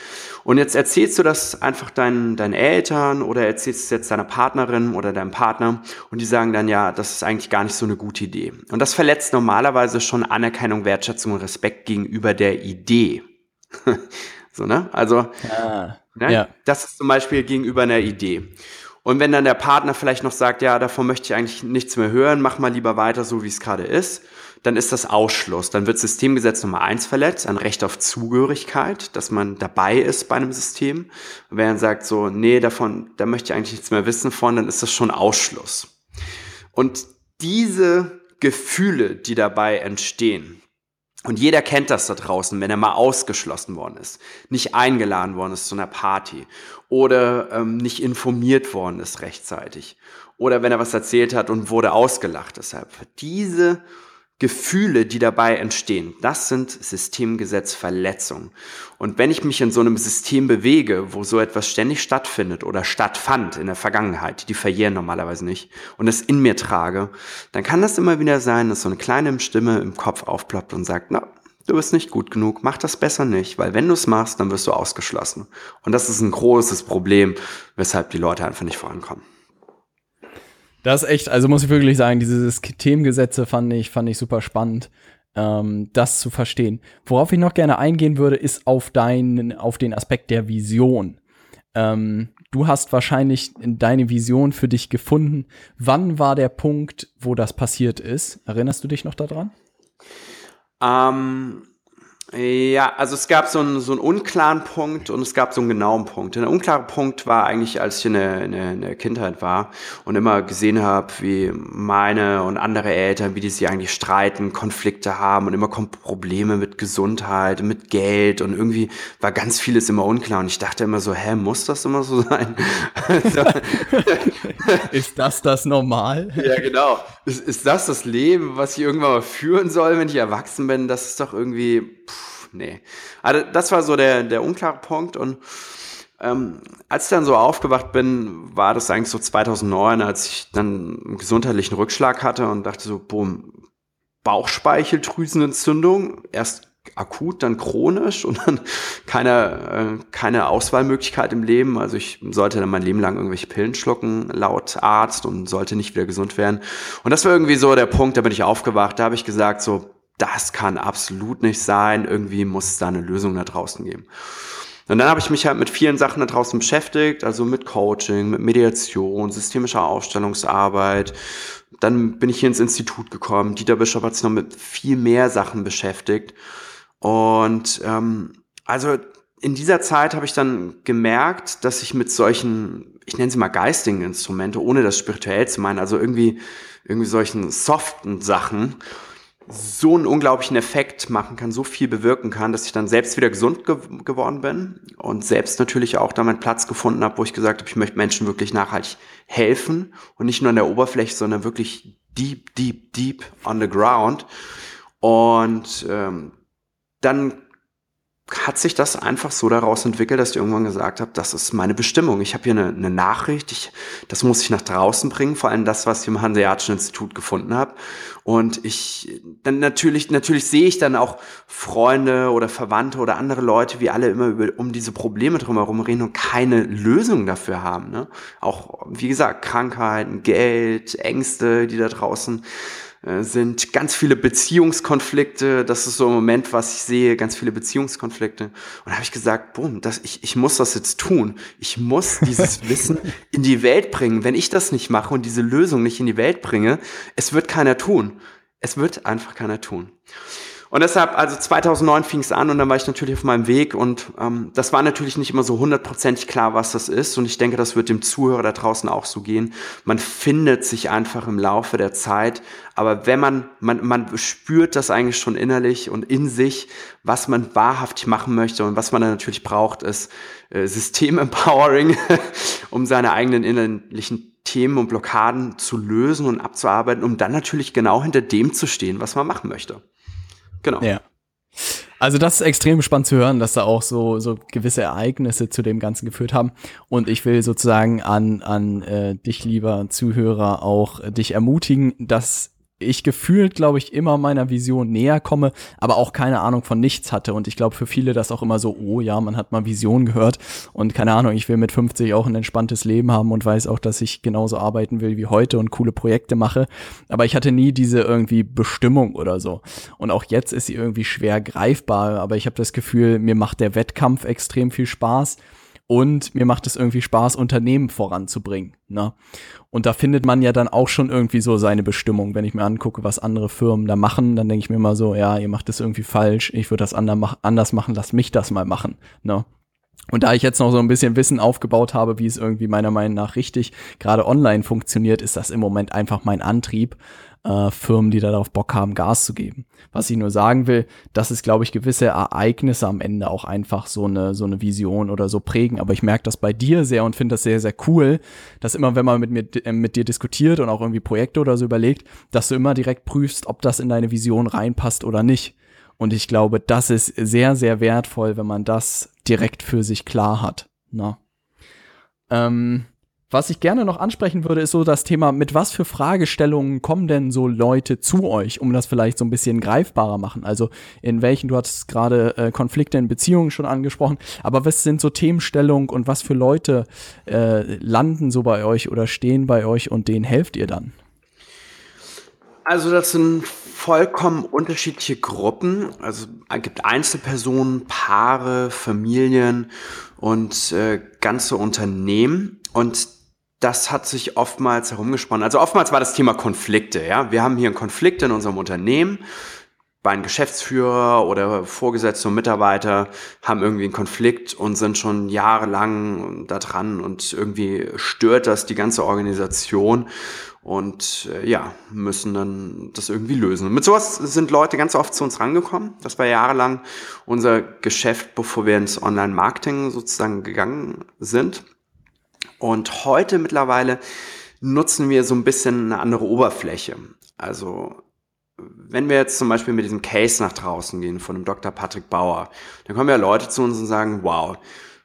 [SPEAKER 2] Und jetzt erzählst du das einfach deinen, deinen Eltern oder erzählst es jetzt deiner Partnerin oder deinem Partner und die sagen dann, ja, das ist eigentlich gar nicht so eine gute Idee. Und das verletzt normalerweise schon Anerkennung, Wertschätzung und Respekt gegenüber der Idee. So, ne? Also, ah, ne? Ja. das ist zum Beispiel gegenüber einer Idee. Und wenn dann der Partner vielleicht noch sagt, ja, davon möchte ich eigentlich nichts mehr hören, mach mal lieber weiter so, wie es gerade ist, dann ist das Ausschluss. Dann wird Systemgesetz Nummer eins verletzt, ein Recht auf Zugehörigkeit, dass man dabei ist bei einem System. Und wenn er sagt so, nee, davon, da möchte ich eigentlich nichts mehr wissen von, dann ist das schon Ausschluss. Und diese Gefühle, die dabei entstehen, und jeder kennt das da draußen, wenn er mal ausgeschlossen worden ist, nicht eingeladen worden ist zu einer Party oder ähm, nicht informiert worden ist rechtzeitig oder wenn er was erzählt hat und wurde ausgelacht. Deshalb diese Gefühle, die dabei entstehen, das sind Systemgesetzverletzungen. Und wenn ich mich in so einem System bewege, wo so etwas ständig stattfindet oder stattfand in der Vergangenheit, die verjähren normalerweise nicht, und es in mir trage, dann kann das immer wieder sein, dass so eine kleine Stimme im Kopf aufploppt und sagt, na, du bist nicht gut genug, mach das besser nicht, weil wenn du es machst, dann wirst du ausgeschlossen. Und das ist ein großes Problem, weshalb die Leute einfach nicht vorankommen.
[SPEAKER 1] Das ist echt, also muss ich wirklich sagen, diese Systemgesetze fand ich, fand ich super spannend, ähm, das zu verstehen. Worauf ich noch gerne eingehen würde, ist auf deinen, auf den Aspekt der Vision. Ähm, du hast wahrscheinlich deine Vision für dich gefunden. Wann war der Punkt, wo das passiert ist? Erinnerst du dich noch daran?
[SPEAKER 2] Ähm, ja, also es gab so einen, so einen unklaren Punkt und es gab so einen genauen Punkt. Der unklare Punkt war eigentlich, als ich in der, in der, in der Kindheit war und immer gesehen habe, wie meine und andere Eltern, wie die sich eigentlich streiten, Konflikte haben und immer kommen Probleme mit Gesundheit, mit Geld und irgendwie war ganz vieles immer unklar und ich dachte immer so, hä, muss das immer so sein?
[SPEAKER 1] ist das das normal?
[SPEAKER 2] Ja, genau. Ist, ist das das Leben, was ich irgendwann mal führen soll, wenn ich erwachsen bin? Das ist doch irgendwie, nee. Also das war so der, der unklare Punkt und ähm, als ich dann so aufgewacht bin, war das eigentlich so 2009, als ich dann einen gesundheitlichen Rückschlag hatte und dachte so, boom, Bauchspeicheldrüsenentzündung, erst akut, dann chronisch und dann keine, äh, keine Auswahlmöglichkeit im Leben. Also ich sollte dann mein Leben lang irgendwelche Pillen schlucken, laut Arzt und sollte nicht wieder gesund werden. Und das war irgendwie so der Punkt, da bin ich aufgewacht, da habe ich gesagt, so, das kann absolut nicht sein, irgendwie muss es da eine Lösung da draußen geben. Und dann habe ich mich halt mit vielen Sachen da draußen beschäftigt, also mit Coaching, mit Mediation, systemischer Aufstellungsarbeit. Dann bin ich hier ins Institut gekommen. Dieter Bischof hat sich noch mit viel mehr Sachen beschäftigt. Und ähm, also in dieser Zeit habe ich dann gemerkt, dass ich mit solchen, ich nenne sie mal geistigen Instrumente, ohne das spirituell zu meinen, also irgendwie, irgendwie solchen soften Sachen, so einen unglaublichen Effekt machen kann, so viel bewirken kann, dass ich dann selbst wieder gesund ge geworden bin und selbst natürlich auch da meinen Platz gefunden habe, wo ich gesagt habe, ich möchte Menschen wirklich nachhaltig helfen und nicht nur an der Oberfläche, sondern wirklich deep, deep, deep on the ground. Und ähm, dann hat sich das einfach so daraus entwickelt, dass ich irgendwann gesagt habe, das ist meine Bestimmung. Ich habe hier eine, eine Nachricht, ich, das muss ich nach draußen bringen, vor allem das, was ich im Hanseatischen Institut gefunden habe. Und ich, dann natürlich, natürlich sehe ich dann auch Freunde oder Verwandte oder andere Leute, wie alle immer über, um diese Probleme drumherum reden und keine Lösung dafür haben. Ne? Auch, wie gesagt, Krankheiten, Geld, Ängste, die da draußen sind ganz viele Beziehungskonflikte. Das ist so im Moment, was ich sehe, ganz viele Beziehungskonflikte. Und da habe ich gesagt, boom, das, ich, ich muss das jetzt tun. Ich muss dieses Wissen in die Welt bringen. Wenn ich das nicht mache und diese Lösung nicht in die Welt bringe, es wird keiner tun. Es wird einfach keiner tun. Und deshalb, also 2009 fing es an und dann war ich natürlich auf meinem Weg und ähm, das war natürlich nicht immer so hundertprozentig klar, was das ist und ich denke, das wird dem Zuhörer da draußen auch so gehen. Man findet sich einfach im Laufe der Zeit, aber wenn man, man, man spürt das eigentlich schon innerlich und in sich, was man wahrhaftig machen möchte und was man dann natürlich braucht, ist äh, System-Empowering, um seine eigenen innerlichen Themen und Blockaden zu lösen und abzuarbeiten, um dann natürlich genau hinter dem zu stehen, was man machen möchte.
[SPEAKER 1] Genau. Ja. Also das ist extrem spannend zu hören, dass da auch so, so gewisse Ereignisse zu dem Ganzen geführt haben. Und ich will sozusagen an, an äh, dich, lieber Zuhörer, auch äh, dich ermutigen, dass ich gefühlt, glaube ich, immer meiner Vision näher komme, aber auch keine Ahnung von nichts hatte. Und ich glaube, für viele das auch immer so, oh ja, man hat mal Vision gehört und keine Ahnung, ich will mit 50 auch ein entspanntes Leben haben und weiß auch, dass ich genauso arbeiten will wie heute und coole Projekte mache. Aber ich hatte nie diese irgendwie Bestimmung oder so. Und auch jetzt ist sie irgendwie schwer greifbar, aber ich habe das Gefühl, mir macht der Wettkampf extrem viel Spaß und mir macht es irgendwie Spaß, Unternehmen voranzubringen. Ne? Und da findet man ja dann auch schon irgendwie so seine Bestimmung. Wenn ich mir angucke, was andere Firmen da machen, dann denke ich mir immer so, ja, ihr macht das irgendwie falsch, ich würde das anders machen, lass mich das mal machen. Ne? Und da ich jetzt noch so ein bisschen Wissen aufgebaut habe, wie es irgendwie meiner Meinung nach richtig gerade online funktioniert, ist das im Moment einfach mein Antrieb, äh, Firmen, die darauf Bock haben, Gas zu geben. Was ich nur sagen will, dass es, glaube ich, gewisse Ereignisse am Ende auch einfach so eine, so eine Vision oder so prägen. Aber ich merke das bei dir sehr und finde das sehr, sehr cool, dass immer, wenn man mit, mir, äh, mit dir diskutiert und auch irgendwie Projekte oder so überlegt, dass du immer direkt prüfst, ob das in deine Vision reinpasst oder nicht. Und ich glaube, das ist sehr, sehr wertvoll, wenn man das direkt für sich klar hat. Na? Ne? Ähm, was ich gerne noch ansprechen würde, ist so das Thema, mit was für Fragestellungen kommen denn so Leute zu euch, um das vielleicht so ein bisschen greifbarer machen? Also in welchen, du hattest gerade äh, Konflikte in Beziehungen schon angesprochen, aber was sind so Themenstellungen und was für Leute äh, landen so bei euch oder stehen bei euch und denen helft ihr dann?
[SPEAKER 2] Also das sind vollkommen unterschiedliche Gruppen. Also es gibt Einzelpersonen, Paare, Familien und äh, ganze Unternehmen. Und das hat sich oftmals herumgesponnen. Also oftmals war das Thema Konflikte. Ja, wir haben hier einen Konflikt in unserem Unternehmen. Beim Geschäftsführer oder Vorgesetzte und Mitarbeiter haben irgendwie einen Konflikt und sind schon jahrelang da dran und irgendwie stört das die ganze Organisation und äh, ja, müssen dann das irgendwie lösen. Mit sowas sind Leute ganz oft zu uns rangekommen. Das war jahrelang unser Geschäft, bevor wir ins Online-Marketing sozusagen gegangen sind. Und heute mittlerweile nutzen wir so ein bisschen eine andere Oberfläche. Also wenn wir jetzt zum Beispiel mit diesem Case nach draußen gehen von dem Dr. Patrick Bauer, dann kommen ja Leute zu uns und sagen, wow,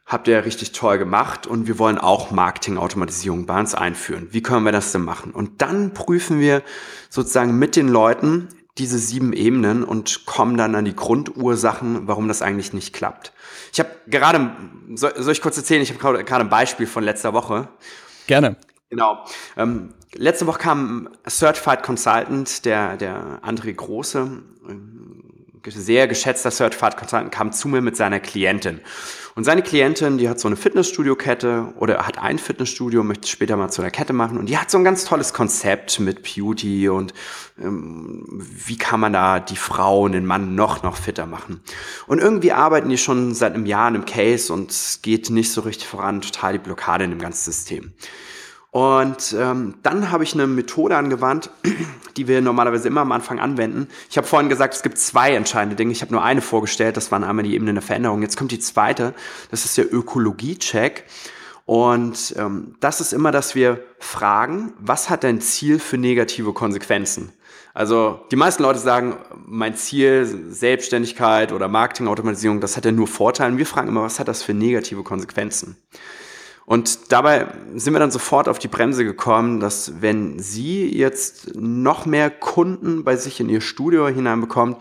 [SPEAKER 2] habt ihr richtig toll gemacht und wir wollen auch Marketingautomatisierung bei uns einführen. Wie können wir das denn machen? Und dann prüfen wir sozusagen mit den Leuten diese sieben Ebenen und kommen dann an die Grundursachen, warum das eigentlich nicht klappt. Ich habe gerade, soll, soll, ich kurz erzählen, ich habe gerade ein Beispiel von letzter Woche.
[SPEAKER 1] Gerne.
[SPEAKER 2] Genau. Ähm, letzte Woche kam ein Certified Consultant, der, der André Große, sehr geschätzter Certified Consultant, kam zu mir mit seiner Klientin. Und seine Klientin, die hat so eine Fitnessstudio-Kette oder hat ein Fitnessstudio, möchte später mal zu einer Kette machen. Und die hat so ein ganz tolles Konzept mit Beauty und ähm, wie kann man da die Frau und den Mann noch, noch fitter machen. Und irgendwie arbeiten die schon seit einem Jahr in einem Case und es geht nicht so richtig voran, total die Blockade in dem ganzen System. Und ähm, dann habe ich eine Methode angewandt, die wir normalerweise immer am Anfang anwenden. Ich habe vorhin gesagt, es gibt zwei entscheidende Dinge. Ich habe nur eine vorgestellt, das waren einmal die Ebene der Veränderung. Jetzt kommt die zweite, das ist der Ökologie-Check. Und ähm, das ist immer, dass wir fragen, was hat dein Ziel für negative Konsequenzen? Also die meisten Leute sagen, mein Ziel, Selbstständigkeit oder Marketingautomatisierung, das hat ja nur Vorteile. Und wir fragen immer, was hat das für negative Konsequenzen? Und dabei sind wir dann sofort auf die Bremse gekommen, dass wenn sie jetzt noch mehr Kunden bei sich in ihr Studio hineinbekommt,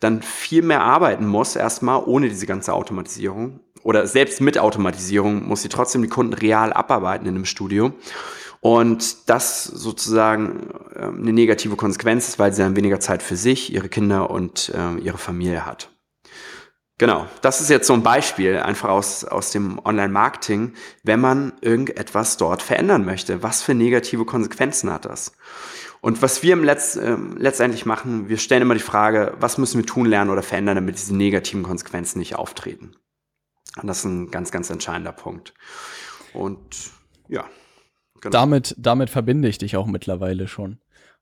[SPEAKER 2] dann viel mehr arbeiten muss, erstmal ohne diese ganze Automatisierung. Oder selbst mit Automatisierung muss sie trotzdem die Kunden real abarbeiten in einem Studio. Und das sozusagen ähm, eine negative Konsequenz ist, weil sie dann weniger Zeit für sich, ihre Kinder und äh, ihre Familie hat. Genau, das ist jetzt so ein Beispiel einfach aus, aus dem Online-Marketing, wenn man irgendetwas dort verändern möchte. Was für negative Konsequenzen hat das? Und was wir im Letz, äh, letztendlich machen, wir stellen immer die Frage, was müssen wir tun, lernen oder verändern, damit diese negativen Konsequenzen nicht auftreten. Und das ist ein ganz, ganz entscheidender Punkt. Und ja.
[SPEAKER 1] Genau. Damit, damit verbinde ich dich auch mittlerweile schon.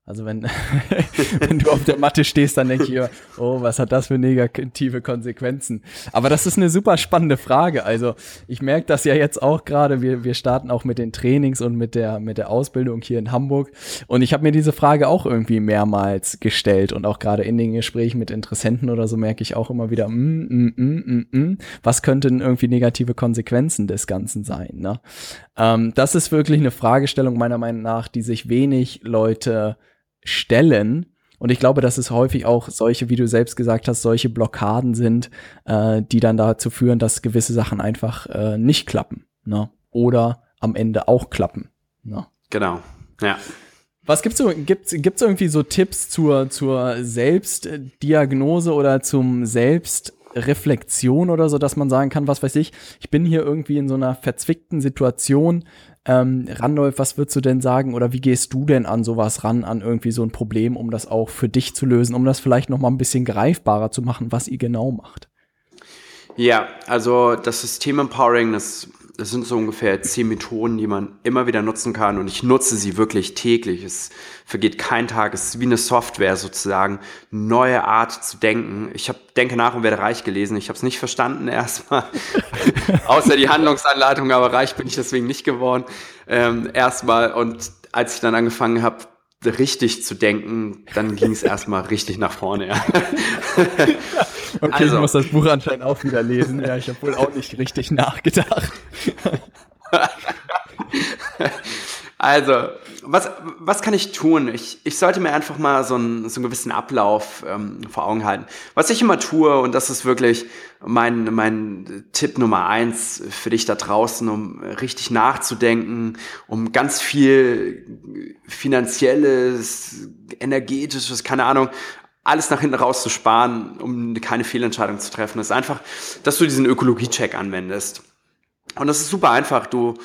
[SPEAKER 1] Also wenn, wenn du auf der Matte stehst, dann denke ich immer, oh, was hat das für negative Konsequenzen? Aber das ist eine super spannende Frage. Also ich merke das ja jetzt auch gerade. Wir, wir starten auch mit den Trainings und mit der, mit der Ausbildung hier in Hamburg. Und ich habe mir diese Frage auch irgendwie mehrmals gestellt. Und auch gerade in den Gesprächen mit Interessenten oder so merke ich auch immer wieder, mm, mm, mm, mm, mm, was könnten irgendwie negative Konsequenzen des Ganzen sein? Ne? Ähm, das ist wirklich eine Fragestellung meiner Meinung nach, die sich wenig Leute stellen. Und ich glaube, dass es häufig auch solche, wie du selbst gesagt hast, solche Blockaden sind, äh, die dann dazu führen, dass gewisse Sachen einfach äh, nicht klappen. Ne? Oder am Ende auch klappen. Ne?
[SPEAKER 2] Genau, ja.
[SPEAKER 1] Was gibt's so, gibt's, gibt's irgendwie so Tipps zur, zur Selbstdiagnose oder zum Selbstreflexion oder so, dass man sagen kann, was weiß ich, ich bin hier irgendwie in so einer verzwickten Situation. Ähm, Randolph, was würdest du denn sagen oder wie gehst du denn an sowas ran, an irgendwie so ein Problem, um das auch für dich zu lösen, um das vielleicht noch mal ein bisschen greifbarer zu machen, was ihr genau macht?
[SPEAKER 2] Ja, also das System Empowering, das das sind so ungefähr zehn Methoden, die man immer wieder nutzen kann und ich nutze sie wirklich täglich. Es vergeht kein Tag, es ist wie eine Software sozusagen, neue Art zu denken. Ich habe Denke nach und werde reich gelesen. Ich habe es nicht verstanden erstmal, außer die Handlungsanleitung, aber reich bin ich deswegen nicht geworden. Ähm, erstmal und als ich dann angefangen habe, richtig zu denken, dann ging es erstmal richtig nach vorne. Ja.
[SPEAKER 1] okay, also. ich muss das Buch anscheinend auch wieder lesen. Ja, ich habe wohl auch nicht richtig nachgedacht.
[SPEAKER 2] Also, was, was kann ich tun? Ich, ich sollte mir einfach mal so einen, so einen gewissen Ablauf ähm, vor Augen halten. Was ich immer tue, und das ist wirklich mein, mein Tipp Nummer eins für dich da draußen, um richtig nachzudenken, um ganz viel finanzielles, energetisches, keine Ahnung, alles nach hinten raus zu sparen, um keine Fehlentscheidung zu treffen, ist einfach, dass du diesen Ökologie-Check anwendest. Und das ist super einfach. Du,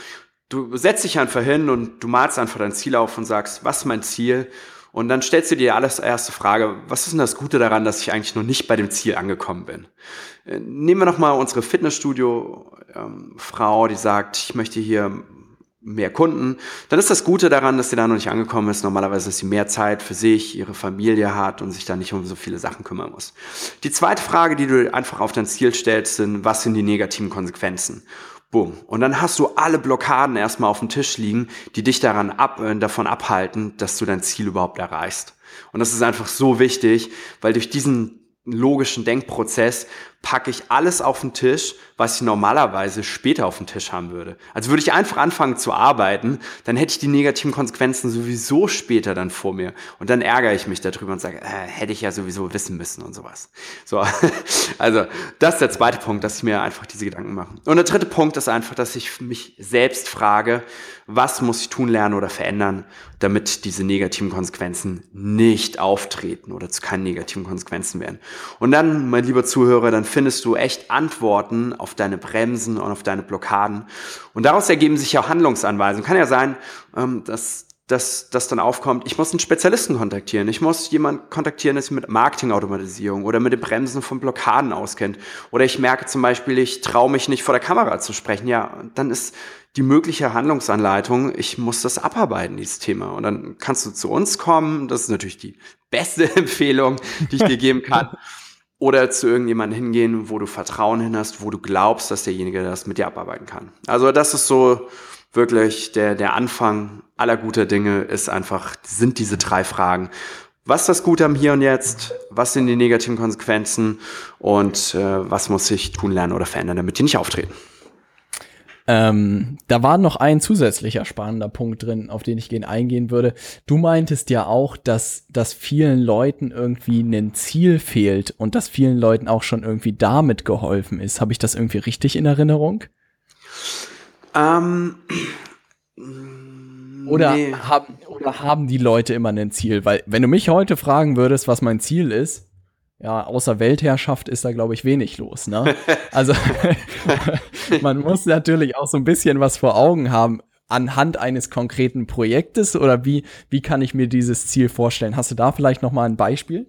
[SPEAKER 2] du setzt dich einfach hin und du malst einfach dein Ziel auf und sagst, was ist mein Ziel? Und dann stellst du dir alles erste Frage, was ist denn das Gute daran, dass ich eigentlich noch nicht bei dem Ziel angekommen bin? Äh, nehmen wir nochmal unsere Fitnessstudio-Frau, die sagt, ich möchte hier mehr Kunden. Dann ist das Gute daran, dass sie da noch nicht angekommen ist. Normalerweise, dass sie mehr Zeit für sich, ihre Familie hat und sich da nicht um so viele Sachen kümmern muss. Die zweite Frage, die du einfach auf dein Ziel stellst, sind, was sind die negativen Konsequenzen? Boom. Und dann hast du alle Blockaden erstmal auf dem Tisch liegen, die dich daran ab, äh, davon abhalten, dass du dein Ziel überhaupt erreichst. Und das ist einfach so wichtig, weil durch diesen logischen Denkprozess packe ich alles auf den Tisch, was ich normalerweise später auf den Tisch haben würde. Also würde ich einfach anfangen zu arbeiten, dann hätte ich die negativen Konsequenzen sowieso später dann vor mir. Und dann ärgere ich mich darüber und sage, äh, hätte ich ja sowieso wissen müssen und sowas. So, also das ist der zweite Punkt, dass ich mir einfach diese Gedanken mache. Und der dritte Punkt ist einfach, dass ich mich selbst frage, was muss ich tun, lernen oder verändern, damit diese negativen Konsequenzen nicht auftreten oder zu keinen negativen Konsequenzen werden. Und dann, mein lieber Zuhörer, dann findest du echt Antworten auf deine Bremsen und auf deine Blockaden. Und daraus ergeben sich ja Handlungsanweisungen. Kann ja sein, ähm, dass dass das dann aufkommt, ich muss einen Spezialisten kontaktieren. Ich muss jemanden kontaktieren, der sich mit Marketingautomatisierung oder mit den Bremsen von Blockaden auskennt. Oder ich merke zum Beispiel, ich traue mich nicht vor der Kamera zu sprechen. Ja, dann ist die mögliche Handlungsanleitung, ich muss das abarbeiten, dieses Thema. Und dann kannst du zu uns kommen. Das ist natürlich die beste Empfehlung, die ich dir geben kann. Oder zu irgendjemandem hingehen, wo du Vertrauen hin hast, wo du glaubst, dass derjenige das mit dir abarbeiten kann. Also das ist so wirklich der, der Anfang aller guter Dinge ist einfach, sind diese drei Fragen. Was ist das Gute am Hier und Jetzt? Was sind die negativen Konsequenzen? Und äh, was muss ich tun, lernen oder verändern, damit die nicht auftreten?
[SPEAKER 1] Ähm, da war noch ein zusätzlicher spannender Punkt drin, auf den ich gehen eingehen würde. Du meintest ja auch, dass, dass vielen Leuten irgendwie ein Ziel fehlt und dass vielen Leuten auch schon irgendwie damit geholfen ist. Habe ich das irgendwie richtig in Erinnerung? Ähm, oder, nee. haben, oder haben die Leute immer ein Ziel? Weil, wenn du mich heute fragen würdest, was mein Ziel ist, ja, außer Weltherrschaft ist da, glaube ich, wenig los. Ne? Also man muss natürlich auch so ein bisschen was vor Augen haben anhand eines konkreten Projektes oder wie, wie kann ich mir dieses Ziel vorstellen? Hast du da vielleicht noch mal ein Beispiel?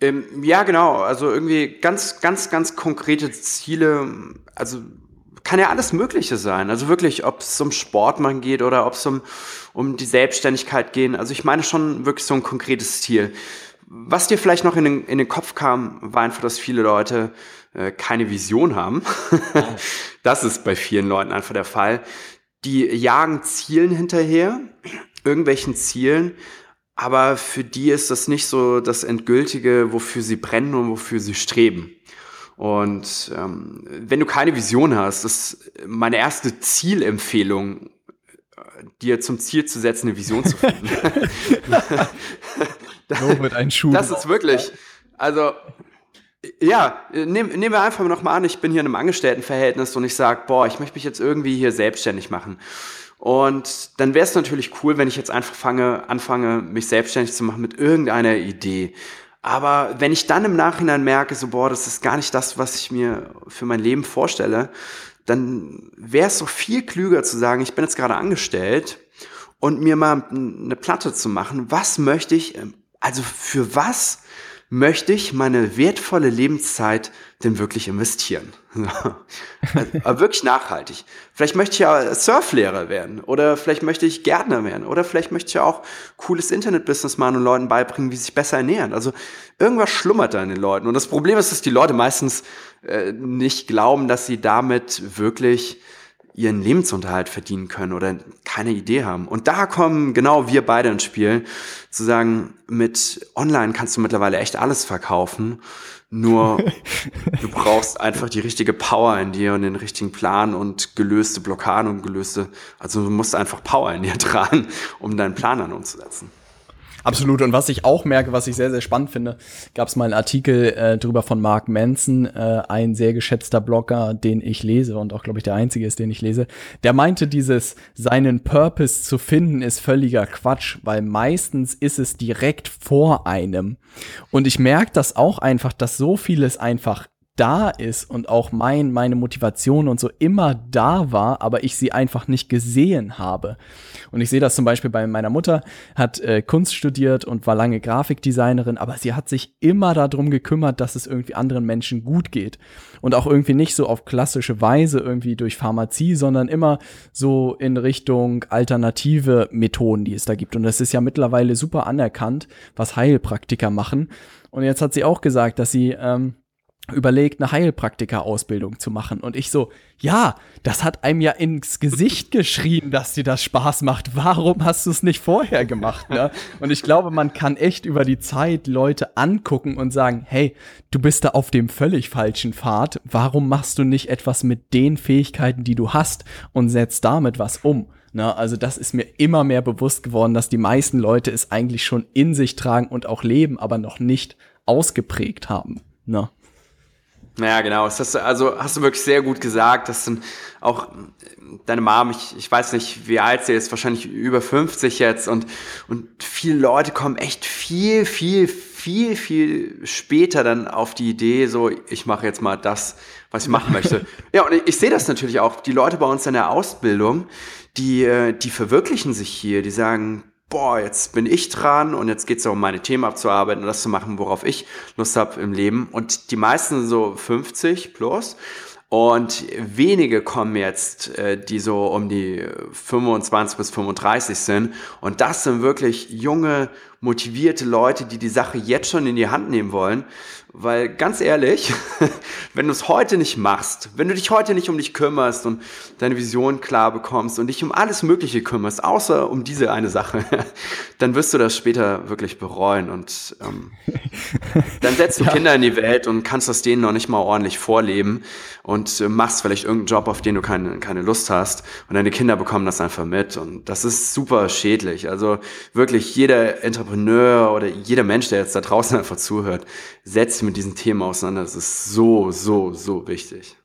[SPEAKER 2] Ähm, ja, genau. Also irgendwie ganz, ganz, ganz konkrete Ziele. Also kann ja alles Mögliche sein. Also wirklich, ob es um Sport man geht oder ob es um, um die Selbstständigkeit geht. Also ich meine schon wirklich so ein konkretes Ziel. Was dir vielleicht noch in den, in den Kopf kam, war einfach, dass viele Leute äh, keine Vision haben. das ist bei vielen Leuten einfach der Fall. Die jagen Zielen hinterher, irgendwelchen Zielen, aber für die ist das nicht so das Endgültige, wofür sie brennen und wofür sie streben. Und ähm, wenn du keine Vision hast, das ist meine erste Zielempfehlung, dir zum Ziel zu setzen, eine Vision zu finden.
[SPEAKER 1] Schuh.
[SPEAKER 2] Das ist wirklich, also ja, nehm, nehmen wir einfach noch mal an, ich bin hier in einem Angestelltenverhältnis und ich sage, boah, ich möchte mich jetzt irgendwie hier selbstständig machen. Und dann wäre es natürlich cool, wenn ich jetzt einfach fange, anfange, mich selbstständig zu machen mit irgendeiner Idee. Aber wenn ich dann im Nachhinein merke, so, boah, das ist gar nicht das, was ich mir für mein Leben vorstelle, dann wäre es doch viel klüger zu sagen, ich bin jetzt gerade angestellt und mir mal eine Platte zu machen. Was möchte ich, also für was möchte ich meine wertvolle Lebenszeit denn wirklich investieren? Aber wirklich nachhaltig. Vielleicht möchte ich ja Surflehrer werden oder vielleicht möchte ich Gärtner werden oder vielleicht möchte ich ja auch cooles Internetbusiness machen und Leuten beibringen, wie sie sich besser ernähren. Also irgendwas schlummert da in den Leuten. Und das Problem ist, dass die Leute meistens äh, nicht glauben, dass sie damit wirklich ihren Lebensunterhalt verdienen können oder keine Idee haben. Und da kommen genau wir beide ins Spiel, zu sagen, mit Online kannst du mittlerweile echt alles verkaufen, nur du brauchst einfach die richtige Power in dir und den richtigen Plan und gelöste Blockaden und gelöste, also du musst einfach Power in dir tragen, um deinen Plan dann umzusetzen.
[SPEAKER 1] Absolut. Und was ich auch merke, was ich sehr, sehr spannend finde, gab es mal einen Artikel äh, drüber von Mark Manson, äh, ein sehr geschätzter Blogger, den ich lese und auch, glaube ich, der einzige ist, den ich lese. Der meinte, dieses seinen Purpose zu finden ist völliger Quatsch, weil meistens ist es direkt vor einem. Und ich merke das auch einfach, dass so vieles einfach da ist und auch mein, meine Motivation und so immer da war, aber ich sie einfach nicht gesehen habe. Und ich sehe das zum Beispiel bei meiner Mutter, hat äh, Kunst studiert und war lange Grafikdesignerin, aber sie hat sich immer darum gekümmert, dass es irgendwie anderen Menschen gut geht. Und auch irgendwie nicht so auf klassische Weise irgendwie durch Pharmazie, sondern immer so in Richtung alternative Methoden, die es da gibt. Und das ist ja mittlerweile super anerkannt, was Heilpraktiker machen. Und jetzt hat sie auch gesagt, dass sie ähm, überlegt, eine Heilpraktiker-Ausbildung zu machen. Und ich so, ja, das hat einem ja ins Gesicht geschrien, dass dir das Spaß macht. Warum hast du es nicht vorher gemacht? Ne? Und ich glaube, man kann echt über die Zeit Leute angucken und sagen, hey, du bist da auf dem völlig falschen Pfad. Warum machst du nicht etwas mit den Fähigkeiten, die du hast und setzt damit was um? Na, also das ist mir immer mehr bewusst geworden, dass die meisten Leute es eigentlich schon in sich tragen und auch leben, aber noch nicht ausgeprägt haben. Na.
[SPEAKER 2] Ja, genau. Hast du, also hast du wirklich sehr gut gesagt. Das sind auch deine Mom, ich, ich weiß nicht, wie alt sie ist, wahrscheinlich über 50 jetzt und, und viele Leute kommen echt viel, viel, viel, viel später dann auf die Idee, so, ich mache jetzt mal das, was ich machen möchte. ja, und ich, ich sehe das natürlich auch. Die Leute bei uns in der Ausbildung, die, äh, die verwirklichen sich hier, die sagen, boah, jetzt bin ich dran und jetzt geht es darum, meine Themen abzuarbeiten und das zu machen, worauf ich Lust habe im Leben. Und die meisten sind so 50 plus. Und wenige kommen jetzt, äh, die so um die 25 bis 35 sind. Und das sind wirklich junge, motivierte Leute, die die Sache jetzt schon in die Hand nehmen wollen. Weil ganz ehrlich, wenn du es heute nicht machst, wenn du dich heute nicht um dich kümmerst und deine Vision klar bekommst und dich um alles Mögliche kümmerst, außer um diese eine Sache, dann wirst du das später wirklich bereuen. Und ähm, dann setzt du ja. Kinder in die Welt und kannst das denen noch nicht mal ordentlich vorleben und äh, machst vielleicht irgendeinen Job, auf den du keine, keine Lust hast. Und deine Kinder bekommen das einfach mit. Und das ist super schädlich. Also wirklich jeder Entrepreneur oder jeder Mensch, der jetzt da draußen einfach zuhört, setzt mit diesen Themen auseinander. Das ist so, so, so wichtig.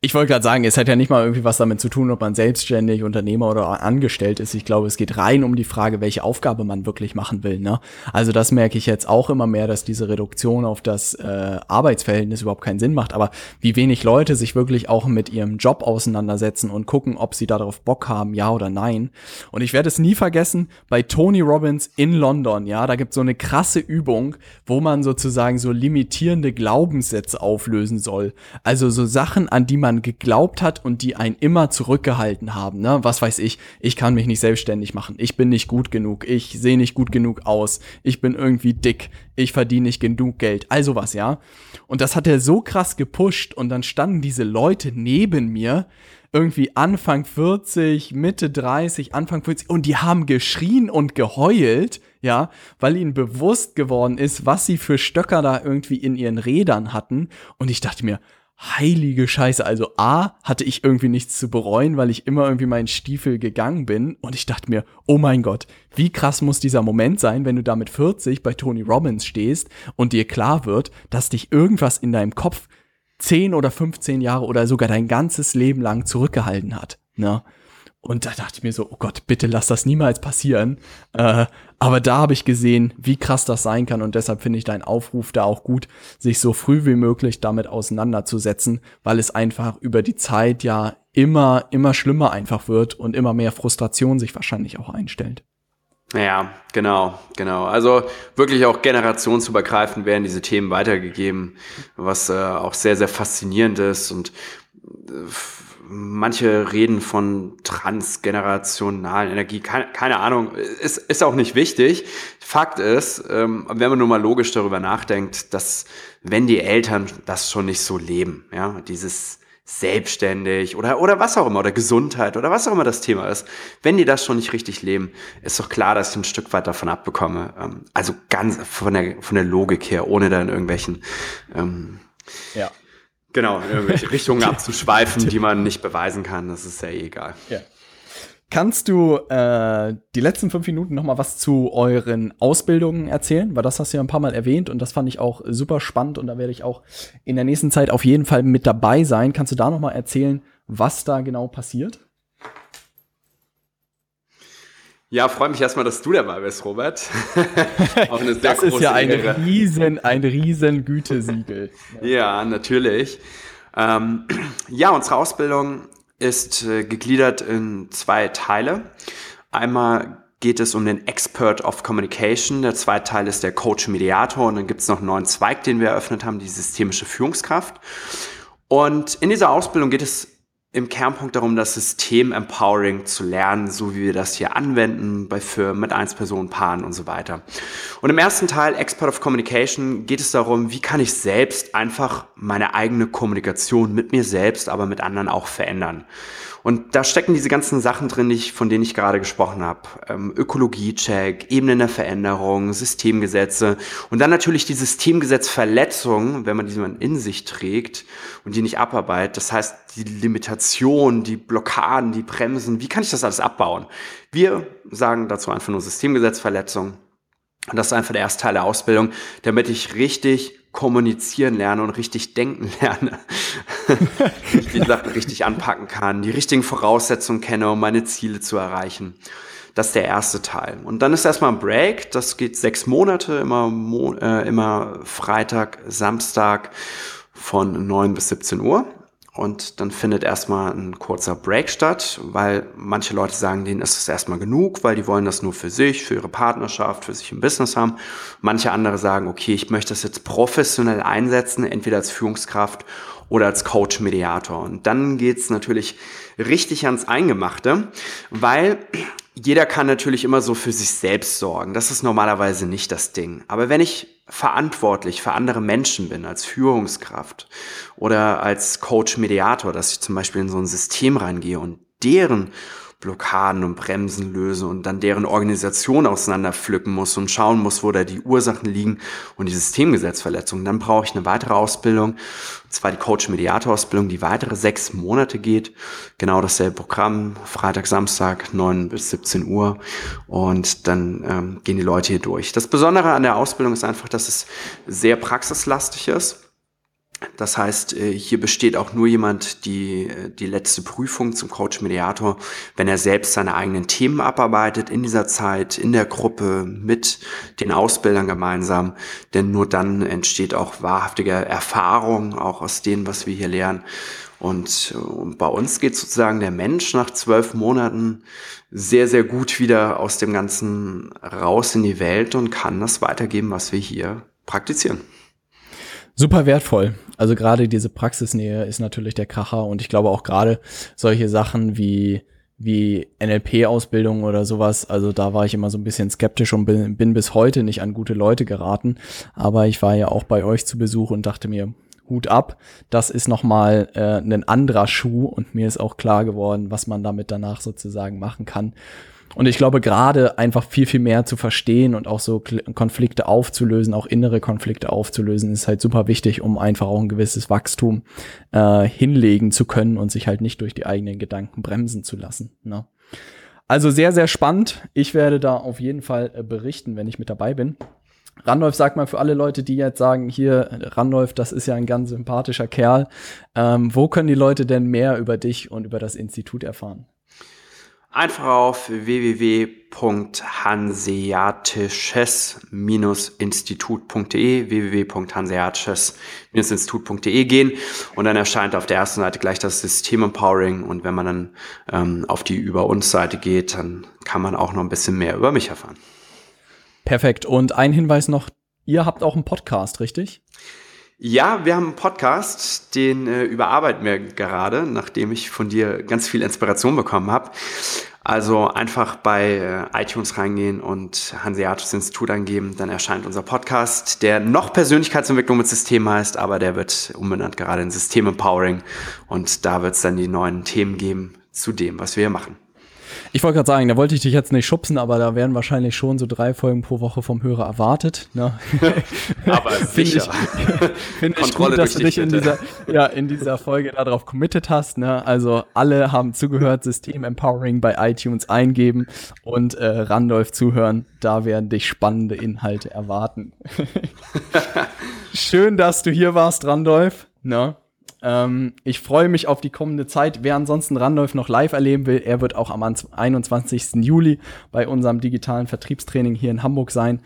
[SPEAKER 1] Ich wollte gerade sagen, es hat ja nicht mal irgendwie was damit zu tun, ob man selbstständig, Unternehmer oder angestellt ist. Ich glaube, es geht rein um die Frage, welche Aufgabe man wirklich machen will. Ne? Also das merke ich jetzt auch immer mehr, dass diese Reduktion auf das äh, Arbeitsverhältnis überhaupt keinen Sinn macht. Aber wie wenig Leute sich wirklich auch mit ihrem Job auseinandersetzen und gucken, ob sie darauf Bock haben, ja oder nein. Und ich werde es nie vergessen, bei Tony Robbins in London, ja, da gibt es so eine krasse Übung, wo man sozusagen so limitierende Glaubenssätze auflösen soll. Also so Sachen, an die man geglaubt hat und die einen immer zurückgehalten haben. Ne? Was weiß ich, ich kann mich nicht selbstständig machen, ich bin nicht gut genug, ich sehe nicht gut genug aus, ich bin irgendwie dick, ich verdiene nicht genug Geld, also was, ja. Und das hat er so krass gepusht und dann standen diese Leute neben mir, irgendwie Anfang 40, Mitte 30, Anfang 40 und die haben geschrien und geheult, ja, weil ihnen bewusst geworden ist, was sie für Stöcker da irgendwie in ihren Rädern hatten und ich dachte mir, heilige Scheiße. Also A, hatte ich irgendwie nichts zu bereuen, weil ich immer irgendwie meinen Stiefel gegangen bin. Und ich dachte mir, oh mein Gott, wie krass muss dieser Moment sein, wenn du da mit 40 bei Tony Robbins stehst und dir klar wird, dass dich irgendwas in deinem Kopf 10 oder 15 Jahre oder sogar dein ganzes Leben lang zurückgehalten hat. Ne? Und da dachte ich mir so, oh Gott, bitte lass das niemals passieren. Äh, aber da habe ich gesehen, wie krass das sein kann und deshalb finde ich deinen Aufruf da auch gut, sich so früh wie möglich damit auseinanderzusetzen, weil es einfach über die Zeit ja immer, immer schlimmer einfach wird und immer mehr Frustration sich wahrscheinlich auch einstellt.
[SPEAKER 2] Ja, genau, genau. Also wirklich auch generationsübergreifend werden diese Themen weitergegeben, was äh, auch sehr, sehr faszinierend ist und äh, manche reden von transgenerationalen Energie, keine, keine Ahnung, ist, ist auch nicht wichtig. Fakt ist, ähm, wenn man nur mal logisch darüber nachdenkt, dass wenn die Eltern das schon nicht so leben, ja, dieses selbstständig oder, oder was auch immer, oder Gesundheit oder was auch immer das Thema ist, wenn die das schon nicht richtig leben, ist doch klar, dass ich ein Stück weit davon abbekomme. Ähm, also ganz von der, von der Logik her, ohne da in irgendwelchen ähm, ja. Genau, in irgendwelche Richtungen abzuschweifen, die man nicht beweisen kann. Das ist ja eh egal. Ja.
[SPEAKER 1] Kannst du äh, die letzten fünf Minuten noch mal was zu euren Ausbildungen erzählen? Weil das hast du ja ein paar Mal erwähnt und das fand ich auch super spannend und da werde ich auch in der nächsten Zeit auf jeden Fall mit dabei sein. Kannst du da noch mal erzählen, was da genau passiert?
[SPEAKER 2] Ja, freue mich erstmal, dass du dabei bist, Robert.
[SPEAKER 1] Auch eine sehr das ist ja ein Ehre. riesen, ein riesen Gütesiegel.
[SPEAKER 2] ja, natürlich. Ähm, ja, unsere Ausbildung ist äh, gegliedert in zwei Teile. Einmal geht es um den Expert of Communication. Der zweite Teil ist der Coach Mediator. Und dann gibt es noch einen neuen Zweig, den wir eröffnet haben, die systemische Führungskraft. Und in dieser Ausbildung geht es im Kernpunkt darum, das System Empowering zu lernen, so wie wir das hier anwenden bei Firmen mit Einzelpersonenpaaren und so weiter. Und im ersten Teil, Expert of Communication, geht es darum, wie kann ich selbst einfach meine eigene Kommunikation mit mir selbst, aber mit anderen auch verändern. Und da stecken diese ganzen Sachen drin, von denen ich gerade gesprochen habe. Ähm, Ökologiecheck, Ebenen der Veränderung, Systemgesetze und dann natürlich die Systemgesetzverletzung, wenn man diese in sich trägt und die nicht abarbeitet. Das heißt, die Limitation, die Blockaden, die Bremsen, wie kann ich das alles abbauen? Wir sagen dazu einfach nur Systemgesetzverletzung. Und das ist einfach der erste Teil der Ausbildung, damit ich richtig kommunizieren lerne und richtig denken lerne. die Sachen richtig anpacken kann, die richtigen Voraussetzungen kenne, um meine Ziele zu erreichen. Das ist der erste Teil. Und dann ist erstmal ein Break. Das geht sechs Monate, immer, äh, immer Freitag, Samstag von 9 bis 17 Uhr. Und dann findet erstmal ein kurzer Break statt, weil manche Leute sagen, denen ist es erstmal genug, weil die wollen das nur für sich, für ihre Partnerschaft, für sich im Business haben. Manche andere sagen, okay, ich möchte das jetzt professionell einsetzen, entweder als Führungskraft oder als Coach-Mediator. Und dann geht's natürlich richtig ans Eingemachte, weil jeder kann natürlich immer so für sich selbst sorgen. Das ist normalerweise nicht das Ding. Aber wenn ich verantwortlich für andere Menschen bin, als Führungskraft oder als Coach-Mediator, dass ich zum Beispiel in so ein System reingehe und deren Blockaden und Bremsen löse und dann deren Organisation auseinanderpflücken muss und schauen muss, wo da die Ursachen liegen und die Systemgesetzverletzungen. Dann brauche ich eine weitere Ausbildung, und zwar die Coach-Mediator-Ausbildung, die weitere sechs Monate geht. Genau dasselbe Programm, Freitag, Samstag, 9 bis 17 Uhr und dann ähm, gehen die Leute hier durch. Das Besondere an der Ausbildung ist einfach, dass es sehr praxislastig ist das heißt, äh, hier besteht auch nur jemand die, äh, die letzte Prüfung zum Coach Mediator, wenn er selbst seine eigenen Themen abarbeitet in dieser Zeit, in der Gruppe, mit den Ausbildern gemeinsam. Denn nur dann entsteht auch wahrhaftige Erfahrung, auch aus dem, was wir hier lernen. Und, und äh, bei uns geht sozusagen der Mensch nach zwölf Monaten sehr, sehr gut wieder aus dem Ganzen raus in die Welt und kann das weitergeben, was wir hier praktizieren.
[SPEAKER 1] Super wertvoll. Also gerade diese Praxisnähe ist natürlich der Kracher und ich glaube auch gerade solche Sachen wie wie NLP-Ausbildung oder sowas. Also da war ich immer so ein bisschen skeptisch und bin, bin bis heute nicht an gute Leute geraten. Aber ich war ja auch bei euch zu Besuch und dachte mir, Hut ab, das ist nochmal äh, ein anderer Schuh und mir ist auch klar geworden, was man damit danach sozusagen machen kann. Und ich glaube, gerade einfach viel, viel mehr zu verstehen und auch so Konflikte aufzulösen, auch innere Konflikte aufzulösen, ist halt super wichtig, um einfach auch ein gewisses Wachstum äh, hinlegen zu können und sich halt nicht durch die eigenen Gedanken bremsen zu lassen. Ne? Also sehr, sehr spannend. Ich werde da auf jeden Fall äh, berichten, wenn ich mit dabei bin. Randolph, sag mal für alle Leute, die jetzt sagen, hier, Randolph, das ist ja ein ganz sympathischer Kerl. Ähm, wo können die Leute denn mehr über dich und über das Institut erfahren?
[SPEAKER 2] Einfach auf www.hanseatisches-institut.de www.hanseatisches-institut.de gehen und dann erscheint auf der ersten Seite gleich das System Empowering und wenn man dann ähm, auf die Über uns Seite geht, dann kann man auch noch ein bisschen mehr über mich erfahren.
[SPEAKER 1] Perfekt. Und ein Hinweis noch, ihr habt auch einen Podcast, richtig?
[SPEAKER 2] Ja, wir haben einen Podcast, den äh, überarbeiten wir gerade, nachdem ich von dir ganz viel Inspiration bekommen habe. Also einfach bei äh, iTunes reingehen und Hanseatisches Institut angeben, dann erscheint unser Podcast, der noch Persönlichkeitsentwicklung mit System heißt, aber der wird umbenannt gerade in System Empowering und da wird es dann die neuen Themen geben zu dem, was wir hier machen.
[SPEAKER 1] Ich wollte gerade sagen, da wollte ich dich jetzt nicht schubsen, aber da werden wahrscheinlich schon so drei Folgen pro Woche vom Hörer erwartet. Ne?
[SPEAKER 2] aber sicher.
[SPEAKER 1] Finde ich, find ich gut, dass du dich in dieser, ja, in dieser Folge darauf committed hast. Ne? Also alle haben zugehört, System Empowering bei iTunes eingeben und äh, Randolph zuhören. Da werden dich spannende Inhalte erwarten. Schön, dass du hier warst, Randolph. Ne? Ähm, ich freue mich auf die kommende Zeit. Wer ansonsten Randolph noch live erleben will, er wird auch am 21. Juli bei unserem digitalen Vertriebstraining hier in Hamburg sein.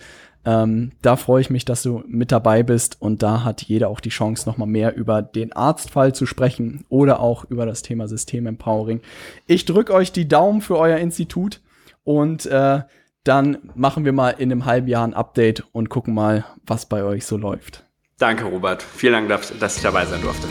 [SPEAKER 1] Ähm, da freue ich mich, dass du mit dabei bist und da hat jeder auch die Chance, nochmal mehr über den Arztfall zu sprechen oder auch über das Thema System Empowering. Ich drücke euch die Daumen für euer Institut und äh, dann machen wir mal in einem halben Jahr ein Update und gucken mal, was bei euch so läuft.
[SPEAKER 2] Danke, Robert. Vielen Dank, dass ich dabei sein durfte.